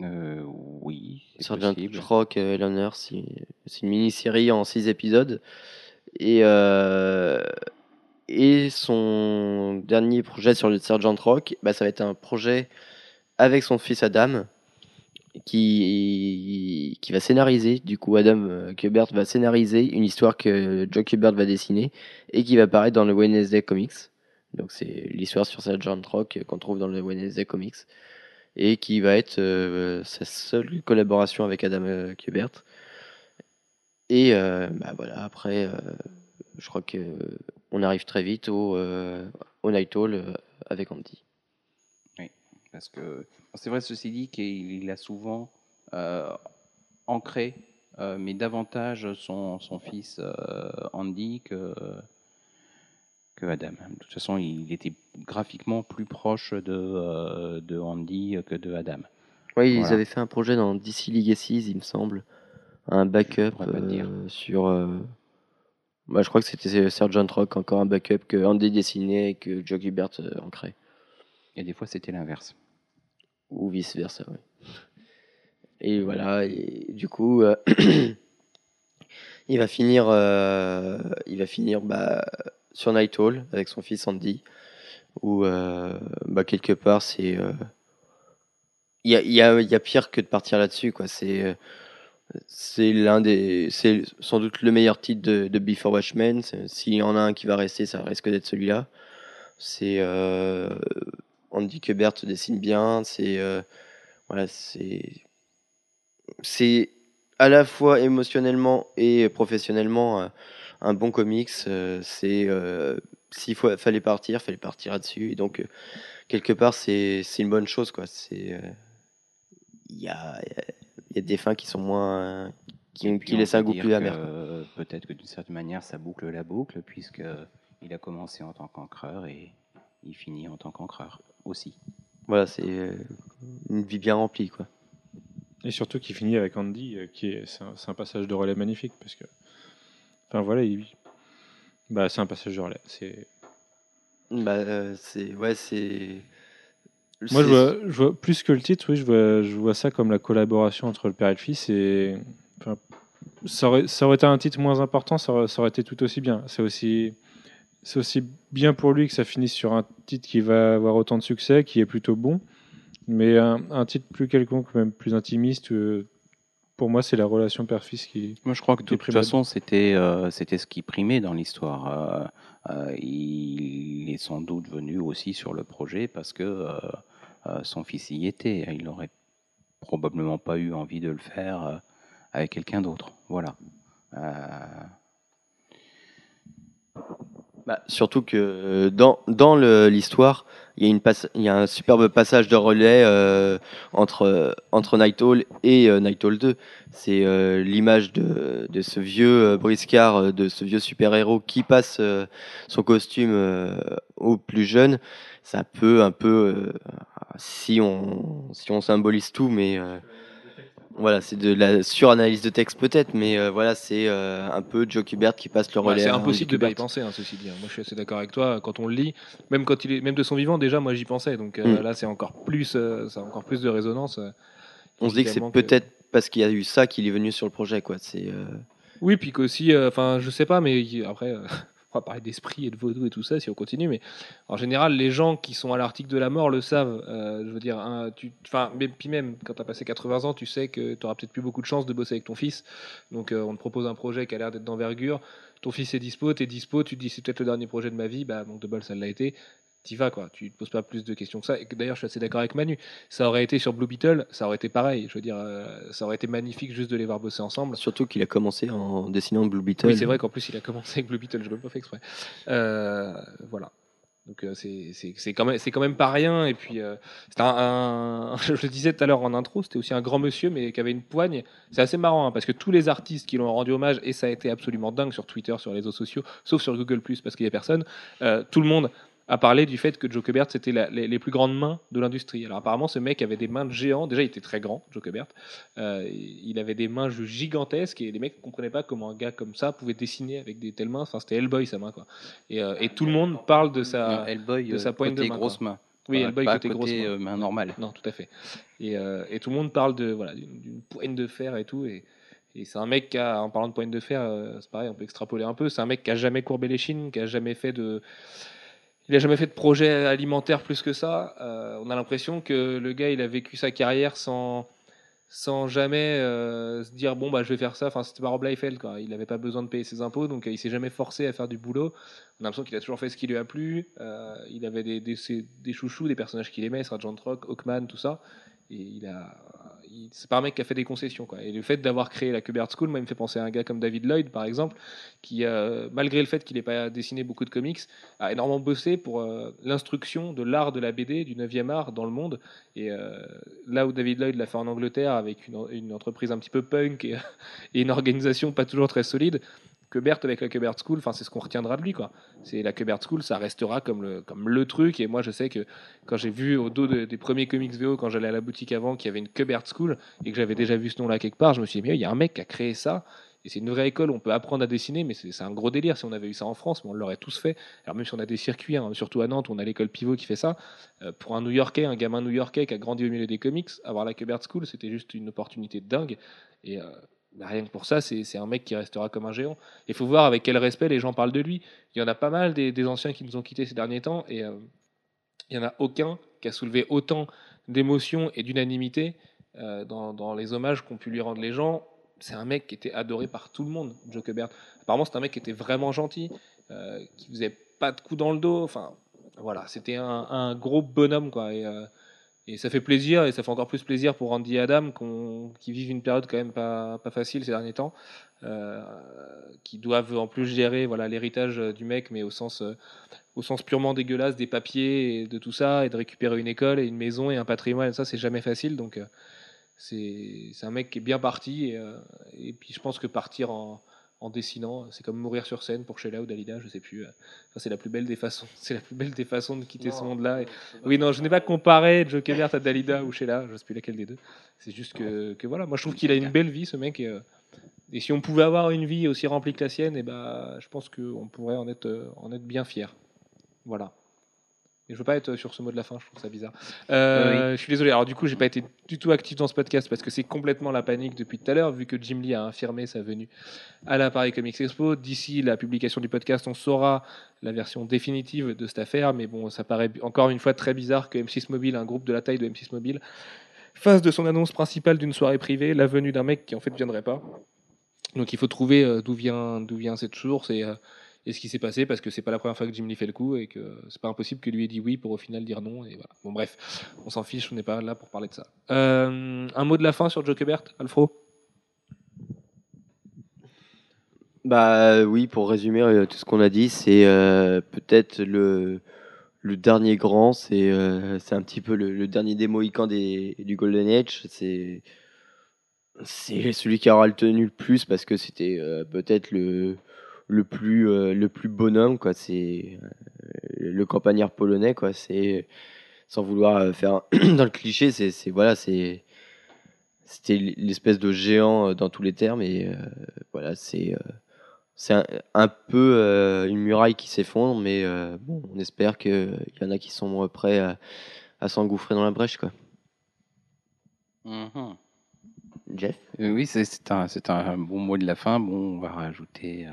Euh, oui, Sergeant. Rock, Hell on Earth, c'est c'est une mini-série en 6 épisodes. Et, euh, et son dernier projet sur le Sergeant Rock, bah, ça va être un projet avec son fils Adam, qui, qui va scénariser. Du coup, Adam euh, Kubert va scénariser une histoire que Joe Kubert va dessiner et qui va apparaître dans le Wednesday Comics. Donc, c'est l'histoire sur Sergeant Rock qu'on trouve dans le Wednesday Comics et qui va être euh, sa seule collaboration avec Adam euh, Kubert. Et euh, bah voilà, après, euh, je crois que on arrive très vite au, euh, au Night Hall euh, avec Andy. Parce que c'est vrai, ceci dit, qu'il il a souvent euh, ancré, euh, mais davantage son, son fils euh, Andy que, que Adam. De toute façon, il était graphiquement plus proche de, de Andy que de Adam. Oui, ils avaient fait un projet dans DC Legacies, il me semble, un backup euh, sur. euh, bah, je crois que c'était Sergeant Rock, encore un backup que Andy dessinait et que Joe Gilbert ancrait. Et des fois, c'était l'inverse. Ou vice versa. ouais. Et voilà, et du coup, euh, [clears throat] il va finir, euh, il va finir bah, sur Night Hall avec son fils Andy, où euh, bah, quelque part c'est, il y, a, y, y a pire que de partir là-dessus quoi. C'est, c'est l'un des, c'est sans doute le meilleur titre de, de Before Watchmen. S'il y en a un qui va rester, ça risque d'être celui-là. C'est Andy Kubert dessine bien. C'est euh, voilà, c'est c'est à la fois émotionnellement et professionnellement euh, un bon comics. euh, c'est euh, s'il fallait partir, fallait partir là-dessus. Et donc quelque part c'est une bonne chose quoi. C'est il y a y a des fins qui sont moins qui, qui un goût plus amer. Peut-être que d'une certaine manière, ça boucle la boucle, puisque il a commencé en tant qu'encreur et il finit en tant qu'encreur aussi. Voilà, c'est euh, une vie bien remplie quoi. Et surtout qui finit avec Andy, euh, qui est, c'est un, passage de relais magnifique parce que, enfin voilà, il, bah c'est un passage de relais. C'est, Bah euh, c'est ouais c'est moi je vois, je vois plus que le titre, oui, je vois, je vois ça comme la collaboration entre le père et le fils et, enfin, ça aurait, ça aurait été un titre moins important, ça aurait, ça aurait été tout aussi bien. C'est aussi, c'est aussi bien pour lui que ça finisse sur un titre qui va avoir autant de succès, qui est plutôt bon, mais un, un titre plus quelconque, même plus intimiste. euh, pour moi, c'est la relation père-fils qui, Moi, je crois que de toute façon, c'était euh, c'était ce qui primait dans l'histoire. Euh, il est sans doute venu aussi sur le projet parce que son fils y était. Il n'aurait probablement pas eu envie de le faire avec quelqu'un d'autre. Voilà. Bah, surtout que euh, dans, dans l'histoire, il y, a une il y a un superbe passage de relais euh, entre, euh, entre Night Hall et euh, Night Hall 2. C'est euh, l'image de, de ce vieux euh, briscard, de ce vieux super-héros qui passe son costume aux plus jeunes. Ça peut un peu, si, on, si on symbolise tout, mais voilà, c'est de la suranalyse de texte peut-être, mais euh, voilà, c'est euh, un peu Joe Kubert qui passe le Ouais, relais. c'est à impossible de pas y penser, hein, ceci dit. hein. Moi, je suis assez d'accord avec toi. Quand on le lit, même quand il est, même de son vivant, déjà, moi, j'y pensais. Donc euh, Mm. là, c'est encore plus, ça a encore plus de résonance. On se dit que c'est que- peut-être parce qu'il y a eu ça qu'il est venu sur le projet, quoi. C'est Oui, puis qu'aussi, enfin, je sais pas, mais après, parler d'esprit et de vaudou et tout ça si on continue, mais en général, les gens qui sont à l'article de la mort le savent. Euh, je veux dire, puis même quand tu as passé 80 ans, tu sais que tu auras peut-être plus beaucoup de chance de bosser avec ton fils. Donc, euh, on te propose un projet qui a l'air d'être d'envergure. Ton fils est dispo, tu es dispo, tu dis c'est peut-être le dernier projet de ma vie, bah, donc de bol, ça l'a été. T'y vas, quoi. Tu te poses pas plus de questions que ça. Et d'ailleurs, je suis assez d'accord avec Manu. Ça aurait été sur Blue Beetle, ça aurait été pareil. Je veux dire, euh, ça aurait été magnifique juste de les voir bosser ensemble. Surtout qu'il a commencé en dessinant Blue Beetle. Oui, c'est vrai qu'en plus, il a commencé avec Blue Beetle, je l'ai pas fait exprès. Euh, voilà. Donc euh, c'est c'est- c'est quand même c'est quand même pas rien et puis euh, c'est un, un- [laughs] je le disais tout à l'heure en intro c'était aussi un grand monsieur mais qui avait une poigne c'est assez marrant hein, parce que tous les artistes qui l'ont rendu hommage et ça a été absolument dingue sur Twitter sur les réseaux sociaux sauf sur Google parce qu'il y a personne euh, tout le monde a parlé du fait que Joe Kubert c'était les, les plus grandes mains de l'industrie alors apparemment ce mec avait des mains de géant déjà il était très grand Joe Kubert euh, il avait des mains gigantesques et les mecs ne comprenaient pas comment un gars comme ça pouvait dessiner avec des telles mains enfin c'était Hellboy sa main quoi et, euh, et tout le monde parle de sa Non, Hellboy, de euh, sa poigne de côté main, grosse main. oui, Hellboy pas côté grosse main. main normale. Non, tout à fait. Et, euh, et tout le monde parle de voilà d'une poigne de fer et tout. Et, et c'est un mec qui a, en parlant de poigne de fer, c'est pareil, on peut extrapoler un peu. C'est un mec qui a jamais courbé les chines, qui a jamais fait de, il a jamais fait de projet alimentaire plus que ça. Euh, on a l'impression que le gars, il a vécu sa carrière sans sans jamais euh, se dire bon bah je vais faire ça. Enfin c'était pas Rob. Il n'avait pas besoin de payer ses impôts donc euh, il s'est jamais forcé à faire du boulot. On a l'impression qu'il a toujours fait ce qui lui a plu. Euh, il avait des, des, des chouchous, des personnages qu'il aimait, Sergeant Rock, Hawkman, tout ça. Et il a, c'est pas un mec qui a fait des concessions. Et le fait d'avoir créé la Kubert School, moi, fait penser à un gars comme David Lloyd par exemple, qui euh, malgré le fait qu'il n'ait pas dessiné beaucoup de comics, a énormément bossé pour euh, l'instruction de l'art de la BD, du 9e art dans le monde. Et euh, là où David Lloyd l'a fait en Angleterre avec une, entreprise un petit peu punk [laughs] et une organisation pas toujours très solide, Kubert avec la Kubert School, enfin c'est ce qu'on retiendra de lui quoi. C'est la Kubert School, ça restera comme le comme le truc. Et moi je sais que quand j'ai vu au dos de- des premiers comics VO, quand j'allais à la boutique avant, qu'il y avait une Kubert School et que j'avais déjà vu ce nom-là quelque part, je me suis dit mais il y a un mec qui a créé ça. Et c'est une vraie école, on peut apprendre à dessiner, mais c'est un gros délire. Si on avait eu ça en France, on l'aurait tous fait. Alors même si on a des circuits, hein, surtout à Nantes, on a l'école Pivot qui fait ça. Euh, pour un New-Yorkais, un gamin New-Yorkais qui a grandi au milieu des comics, avoir la Kubert School, c'était juste une opportunité dingue. Et euh, bah, rien que pour ça, c'est un mec qui restera comme un géant. Il faut voir avec quel respect les gens parlent de lui. Il y en a pas mal des, anciens qui nous ont quittés ces derniers temps, et euh, il n'y en a aucun qui a soulevé autant d'émotions et d'unanimité euh, dans, les hommages qu'ont pu lui rendre les gens. C'est un mec qui était adoré par tout le monde, Joe Kubert. Apparemment, c'est un mec qui était vraiment gentil, euh, qui faisait pas de coups dans le dos. Enfin, voilà, c'était un, un gros bonhomme, quoi. Et, euh, et ça fait plaisir, et ça fait encore plus plaisir pour Andy et Adam, qui vivent une période quand même pas, facile ces derniers temps, euh, qui doivent en plus gérer voilà l'héritage euh, du mec, mais au sens, euh, au sens purement dégueulasse des papiers et de tout ça, et de récupérer une école et une maison et un patrimoine, ça c'est jamais facile. Donc c'est un mec qui est bien parti, et, et puis je pense que partir en, en dessinant, c'est comme mourir sur scène pour Sheila ou Dalida, je sais plus. euh, enfin, c'est la plus belle des façons, [laughs] c'est la plus belle des façons de quitter ce monde-là. Et- oui, non, je n'ai pas comparé Joe Kubert à Dalida ou Sheila, je ne sais plus laquelle des deux. C'est juste que, que voilà, moi je trouve qu'il a une belle vie, ce mec. Et, euh, et si on pouvait avoir une vie aussi remplie que la sienne, et ben, je pense qu'on pourrait en être, euh, en être bien fier. Voilà. Et je veux pas être sur ce mot de la fin, je trouve ça bizarre. Euh, Je suis désolé. Alors du coup, j'ai pas été du tout actif dans ce podcast parce que c'est complètement la panique depuis tout à l'heure, vu que Jim Lee a infirmé sa venue à la Paris Comics Expo. D'ici la publication du podcast, on saura la version définitive de cette affaire. Mais bon, ça paraît encore une fois très bizarre que M6 Mobile, un groupe de la taille de M6 Mobile, fasse de son annonce principale d'une soirée privée la venue d'un mec qui en fait ne viendrait pas. Donc il faut trouver euh, d'où vient, d'où vient cette source et, euh, et ce qui s'est passé parce que c'est pas la première fois que Jim Lee fait le coup et que c'est pas impossible que lui ait dit oui pour au final dire non. Bon bref, on s'en fiche, on n'est pas là pour parler de ça. Euh, un mot de la fin sur Joe Kubert, Alfro? Bah oui, pour résumer euh, tout ce qu'on a dit, c'est euh, peut-être le, dernier grand, c'est euh, un petit peu le, dernier des Mohicans du Golden Age. C'est c'est celui qui aura le tenu le plus parce que c'était euh, peut-être le le plus euh, le plus bonhomme quoi. C'est euh, le campagnard polonais quoi. C'est sans vouloir euh, faire [clears throat] dans le cliché, c'est c'est voilà c'est c'était l'espèce de géant dans tous les termes et euh, voilà c'est euh, c'est un, un peu euh, une muraille qui s'effondre, mais euh, bon, on espère qu'il y en a qui sont prêts à, à s'engouffrer dans la brèche. Quoi. Mhm. Jeff? Euh, Oui, c'est c'est un, c'est un bon mot de la fin. Bon, on va rajouter euh,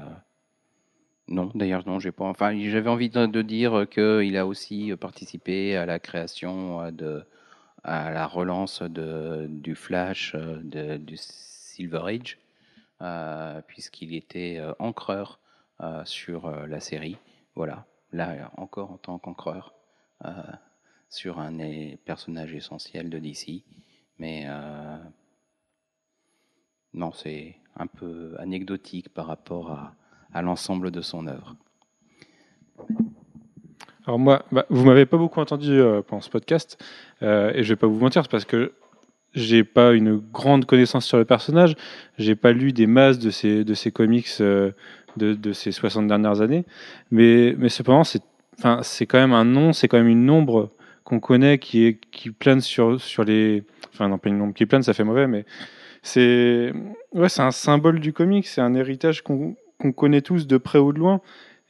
Non, d'ailleurs, non, j'ai pas. Enfin, j'avais envie de, de dire qu'il a aussi participé à la création euh, de, à la relance de, du Flash, euh, de, du Silver Age, euh, puisqu'il était encreur sur la série. Voilà, là encore en tant qu'encreur sur un des personnages essentiels de DC. Mais non, c'est un peu anecdotique par rapport à, à l'ensemble de son œuvre. Alors moi, bah, vous m'avez pas beaucoup entendu euh, pendant ce podcast, euh, et je vais pas vous mentir, c'est parce que j'ai pas une grande connaissance sur le personnage, j'ai pas lu des masses de ces, de ces comics euh, de, de ces 60 dernières années, mais, mais cependant, c'est enfin, quand même un nom, c'est quand même une ombre qu'on connaît qui, est, qui plane sur, sur les... Enfin non, pas une ombre qui plane, ça fait mauvais, mais c'est ouais, un symbole du comic, c'est un héritage qu'on qu'on connaît tous de près ou de loin.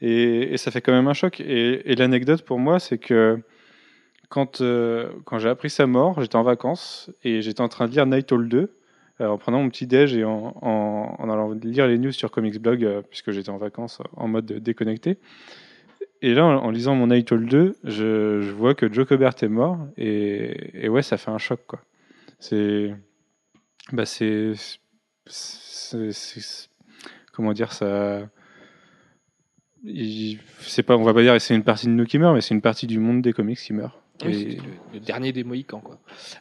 Et, ça fait quand même un choc. Et, l'anecdote pour moi, c'est que quand, euh, quand j'ai appris sa mort, j'étais en vacances et j'étais en train de lire Night Hall 2 euh, en prenant mon petit déj et en, en, allant lire les news sur Comics Blog euh, puisque j'étais en vacances en mode déconnecté. Et là, en, lisant mon Night Hall 2, je, vois que Joe Cobert est mort et, et ouais, ça fait un choc quoi. C'est bah c'est- comment dire ça c'est pas on va pas dire c'est une partie de nous qui meurt mais c'est une partie du monde des comics qui meurt Oui, le, le dernier des Mohicans. Quoi.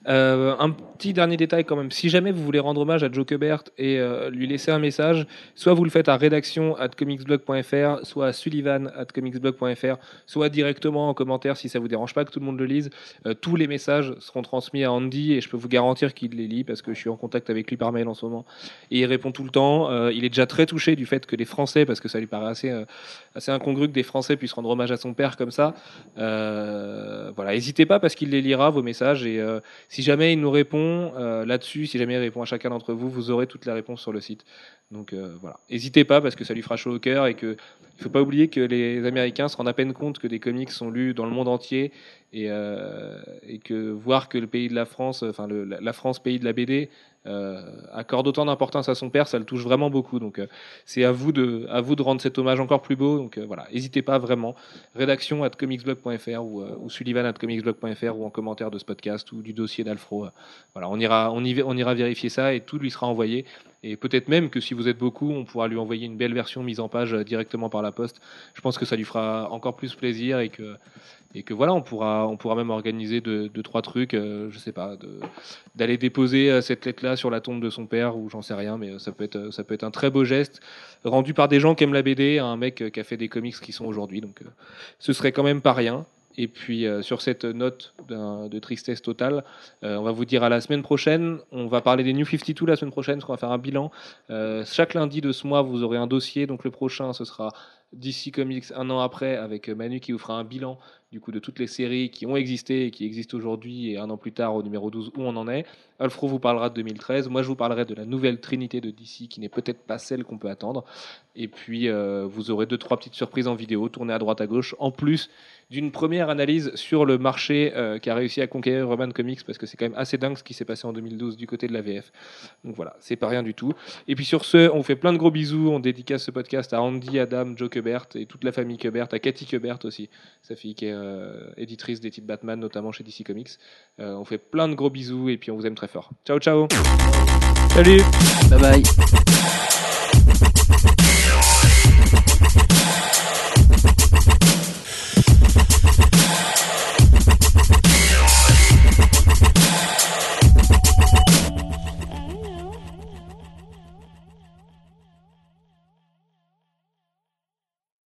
Euh, un petit dernier détail quand même. Si jamais vous voulez rendre hommage à Joe Kubert et euh, lui laisser un message, soit vous le faites à rédaction at comicsblog.fr, soit à sullivan at comicsblog.fr, soit directement en commentaire si ça vous dérange pas que tout le monde le lise. Euh, tous les messages seront transmis à Andy et je peux vous garantir qu'il les lit parce que je suis en contact avec lui par mail en ce moment. Et il répond tout le temps. Il est déjà très touché du fait que les Français, parce que ça lui paraît assez, assez incongru que des Français puissent rendre hommage à son père comme ça. Voilà, n'hésitez pas parce qu'il les lira vos messages et euh, si jamais il nous répond euh, là-dessus, si jamais il répond à chacun d'entre vous, vous aurez toutes les réponses sur le site. Donc euh, voilà, n'hésitez pas parce que ça lui fera chaud au cœur et que il faut pas oublier que les Américains se rendent à peine compte que des comics sont lus dans le monde entier et, et que voir que le pays de la France, enfin la France pays de la BD, accorde autant d'importance à son père, ça le touche vraiment beaucoup. Donc euh, c'est à vous de à vous de rendre cet hommage encore plus beau. Donc euh, voilà, n'hésitez pas vraiment. Rédaction at comicsblog.fr ou, euh, sullivan at comicsblog.fr ou en commentaire de ce podcast ou du dossier d'Alfro. euh, voilà, on ira on ira vérifier ça et tout lui sera envoyé. Et peut-être même que si vous êtes beaucoup, on pourra lui envoyer une belle version mise en page euh, directement par la poste. Je pense que ça lui fera encore plus plaisir et que voilà, on pourra, même organiser deux, trois trucs, euh, je sais pas, d'aller déposer euh, cette lettre-là sur la tombe de son père ou j'en sais rien, mais euh, ça peut être, un très beau geste rendu par des gens qui aiment la BD, à un mec qui a fait des comics qui sont aujourd'hui, donc euh, ce serait quand même pas rien. Et puis euh, sur cette note de tristesse totale, euh, on va vous dire à la semaine prochaine. On va parler des New 52 la semaine prochaine, parce qu'on va faire un bilan. Euh, chaque lundi de ce mois, vous aurez un dossier. Donc le prochain, ce sera DC Comics un an après, avec Manu qui vous fera un bilan du coup de toutes les séries qui ont existé et qui existent aujourd'hui et un an plus tard au numéro 12 où on en est. Alfro vous parlera de 2013, moi je vous parlerai de la nouvelle trinité de DC qui n'est peut-être pas celle qu'on peut attendre. Et puis vous aurez deux trois petites surprises en vidéo tournées à droite à gauche en plus d'une première analyse sur le marché euh, qui a réussi à conquérir Urban Comics parce que c'est quand même assez dingue ce qui s'est passé en 2012 du côté de la VF. Donc voilà, c'est pas rien du tout. Et puis sur ce, on vous fait plein de gros bisous, on dédicace ce podcast à Andy, Adam, Joe Kubert et toute la famille Kubert, à Cathy Kubert aussi, sa fille qui est euh, éditrice des titres Batman, notamment chez DC Comics. Euh, on fait plein de gros bisous et puis on vous aime très fort. Ciao ciao salut Bye bye.